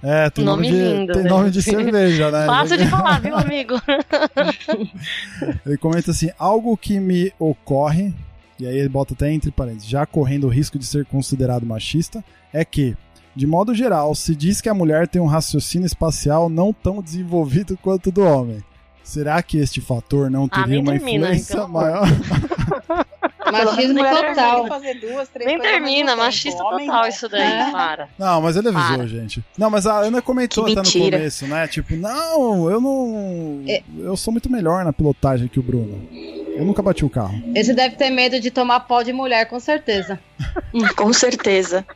É, tem nome, Nome de, lindo, tem né? nome de cerveja, né? Fácil de falar, viu, amigo? Ele comenta assim: algo que me ocorre, e aí ele bota até entre parênteses, já correndo o risco de ser considerado machista, é que, de modo geral, se diz que a mulher tem um raciocínio espacial não tão desenvolvido quanto o do homem. Será que este fator não Ah, teria nem uma influência amor. maior? Machismo mulher total. consegue fazer duas, três Nem termina, machista Homem total não. isso daí, É. para. Não, mas ele avisou, Para. gente. Não, mas a Ana comentou até no começo, né? Tipo, não, eu não. É. Eu sou muito melhor na pilotagem que o Bruno. Eu nunca bati o carro. Esse deve ter medo de tomar pau de mulher, com certeza. Com certeza.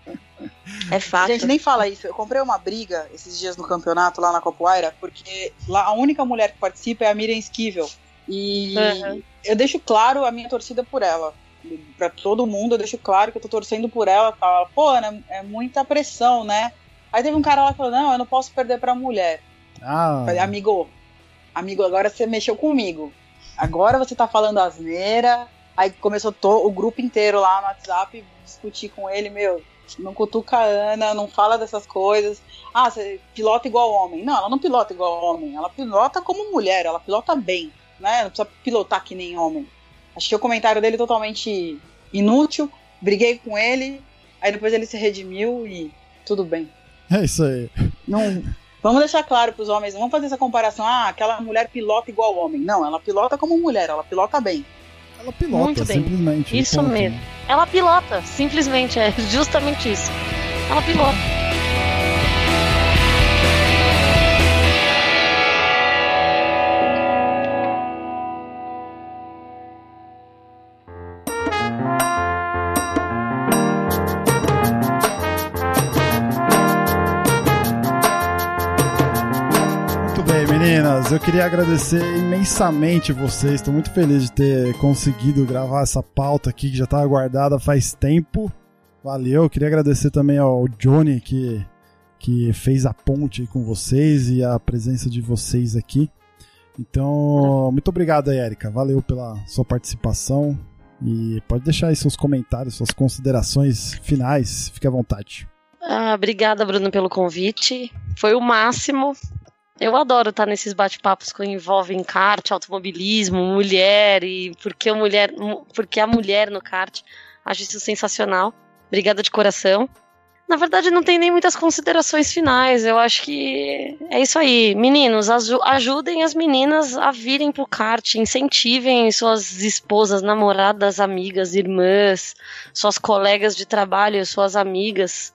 É fato. Gente, nem fala isso. Eu comprei uma briga esses dias no campeonato lá na Copoeira, porque lá a única mulher que participa é a Miriam Esquivel. E Uhum. eu deixo claro a minha torcida por ela. Pra todo mundo, eu deixo claro que eu tô torcendo por ela. Tá? Ela, Pô, Ana, é muita pressão, né? Aí teve um cara lá que falou: Não, eu não posso perder pra mulher. Ah, Falei, amigo, amigo, agora você mexeu comigo. Agora você tá falando asneira. Aí começou to- o grupo inteiro lá no WhatsApp discutir com ele, meu, não cutuca a Ana, não fala dessas coisas. Ah, você pilota igual homem. Não, ela não pilota igual homem, ela pilota como mulher, ela pilota bem, né? Não precisa pilotar que nem homem. Achei o comentário dele totalmente inútil, briguei com ele, aí depois ele se redimiu e tudo bem. é isso aí. Não. Vamos deixar claro para os homens, não vamos fazer essa comparação. Ah, aquela mulher pilota igual homem. Não, ela pilota como mulher, ela pilota bem. Ela pilota, Muito bem. simplesmente. Isso ponto. mesmo. Ela pilota, simplesmente, é justamente isso. ela pilota. Meninas. Eu queria agradecer imensamente vocês. Estou muito feliz de ter conseguido gravar essa pauta aqui que já estava guardada faz tempo. Valeu. Eu queria agradecer também ao Johnny que, que fez a ponte com vocês e a presença de vocês aqui. Então, muito obrigado aí, Erika. Valeu pela sua participação. E pode deixar aí seus comentários, suas considerações finais. Fique à vontade. Ah, obrigada, Bruno, pelo convite. Foi o máximo. Eu adoro estar nesses bate-papos que envolvem kart, automobilismo, mulher e porque mulher, porque a mulher no kart. Acho isso sensacional. Obrigada de coração. Na verdade, não tem nem muitas considerações finais. Eu acho que é isso aí. Meninos, aju- ajudem as meninas a virem pro kart, incentivem suas esposas, namoradas, amigas, irmãs, suas colegas de trabalho, suas amigas.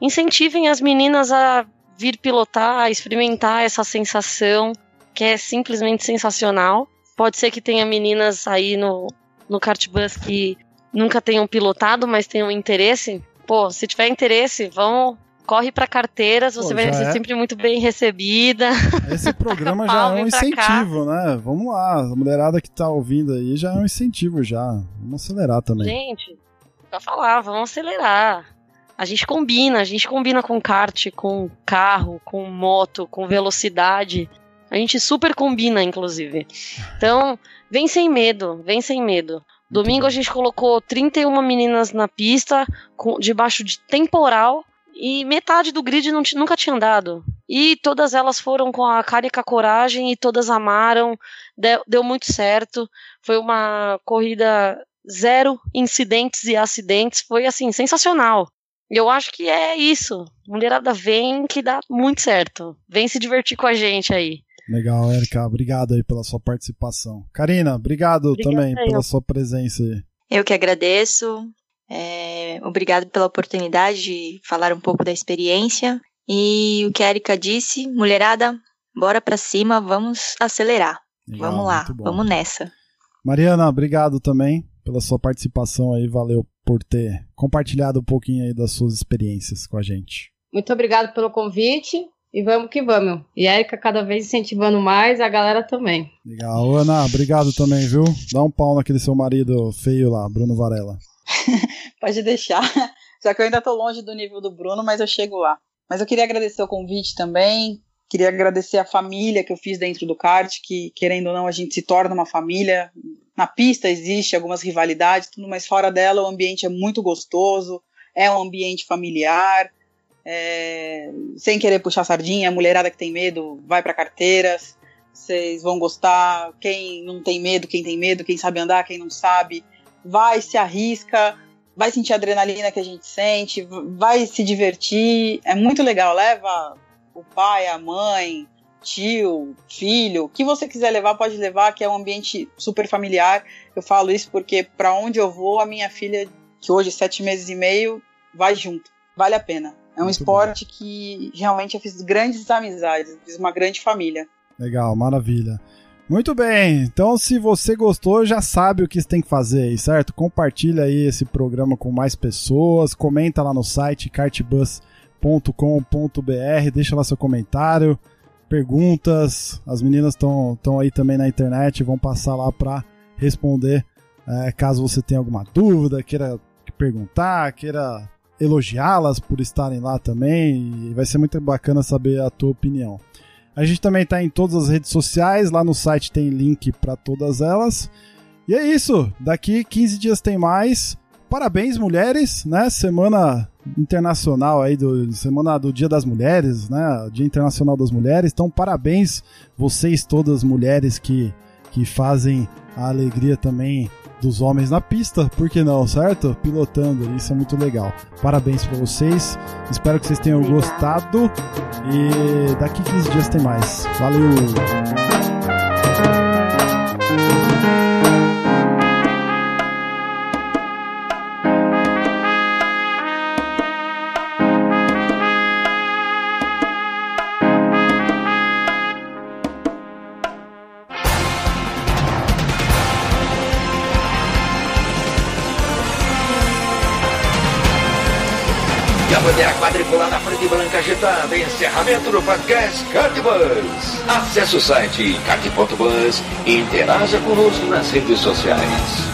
Incentivem as meninas a vir pilotar, experimentar essa sensação que é simplesmente sensacional. Pode ser que tenha meninas aí no, no kart bus que nunca tenham pilotado, mas tenham interesse. Pô, se tiver interesse, vamos. Corre pra carteiras, você Pô, vai ser é. sempre muito bem recebida. Esse programa já é um pra cá. incentivo, né? Vamos lá, a mulherada que tá ouvindo aí já é um incentivo já. Vamos acelerar também. Gente, pra falar, vamos acelerar. A gente combina, a gente combina com kart, com carro, com moto, com velocidade. A gente super combina, inclusive. Então, vem sem medo, vem sem medo. Domingo a gente colocou 31 meninas na pista, com, debaixo de temporal, e metade do grid não nunca tinha andado. E todas elas foram com a cara e com a coragem, e todas amaram, deu, deu muito certo. Foi uma corrida zero incidentes e acidentes, foi assim, sensacional. E eu acho que é isso. Mulherada vem que dá muito certo. Vem se divertir com a gente aí. Legal, Erika. Obrigado aí pela sua participação. Karina, obrigado Obrigada também eu. pela sua presença aí. Eu que agradeço. É, obrigado pela oportunidade de falar um pouco da experiência. E o que a Erika disse, mulherada, bora pra cima, vamos acelerar. Legal, vamos lá, vamos nessa. Mariana, obrigado também pela sua participação aí. Valeu por ter compartilhado um pouquinho aí das suas experiências com a gente. Muito obrigado pelo convite e vamos que vamos. E a Erika cada vez incentivando mais, a galera também. Legal. Ana, obrigado também, viu? Dá um pau naquele seu marido feio lá, Bruno Varela. Pode deixar. Já que eu ainda tô longe do nível do Bruno, mas eu chego lá. Mas eu queria agradecer o convite também. Queria agradecer a família que eu fiz dentro do kart, que querendo ou não a gente se torna uma família. Na pista existe algumas rivalidades, tudo, mas fora dela o ambiente é muito gostoso, é um ambiente familiar. é, sem querer puxar sardinha, a mulherada que tem medo vai para carteiras. Vocês vão gostar. Quem não tem medo, quem tem medo, quem sabe andar, quem não sabe, vai se arrisca, vai sentir a adrenalina que a gente sente, vai se divertir. É muito legal. Leva o pai, a mãe, tio, filho, o que você quiser levar, pode levar, que é um ambiente super familiar. Eu falo isso porque para onde eu vou, a minha filha, que hoje é sete meses e meio, vai junto. Vale a pena. É um Muito esporte que realmente eu fiz grandes amizades, fiz uma grande família. Legal, maravilha. Muito bem, então se você gostou, já sabe o que você tem que fazer aí, certo? Compartilha aí esse programa com mais pessoas, comenta lá no site cartbus.com.br, deixa lá seu comentário, perguntas, as meninas estão aí também na internet, vão passar lá para responder é, caso você tenha alguma dúvida, queira perguntar, queira elogiá-las por estarem lá também, vai ser muito bacana saber a tua opinião. A gente também está em todas as redes sociais, lá no site tem link para todas elas. E é isso, daqui 15 dias tem mais. Parabéns, mulheres, né? Semana internacional aí do semana do Dia das Mulheres, né? Dia Internacional das Mulheres. Então, parabéns vocês todas mulheres que que fazem a alegria também dos homens na pista, por que não, certo? Pilotando, isso é muito legal. Parabéns para vocês, espero que vocês tenham gostado e daqui 15 dias tem mais. Valeu! Bandeira quadriculada preta e branca agitada. Encerramento do podcast Cartbus. Acesse o site cart.bus e interaja conosco nas redes sociais.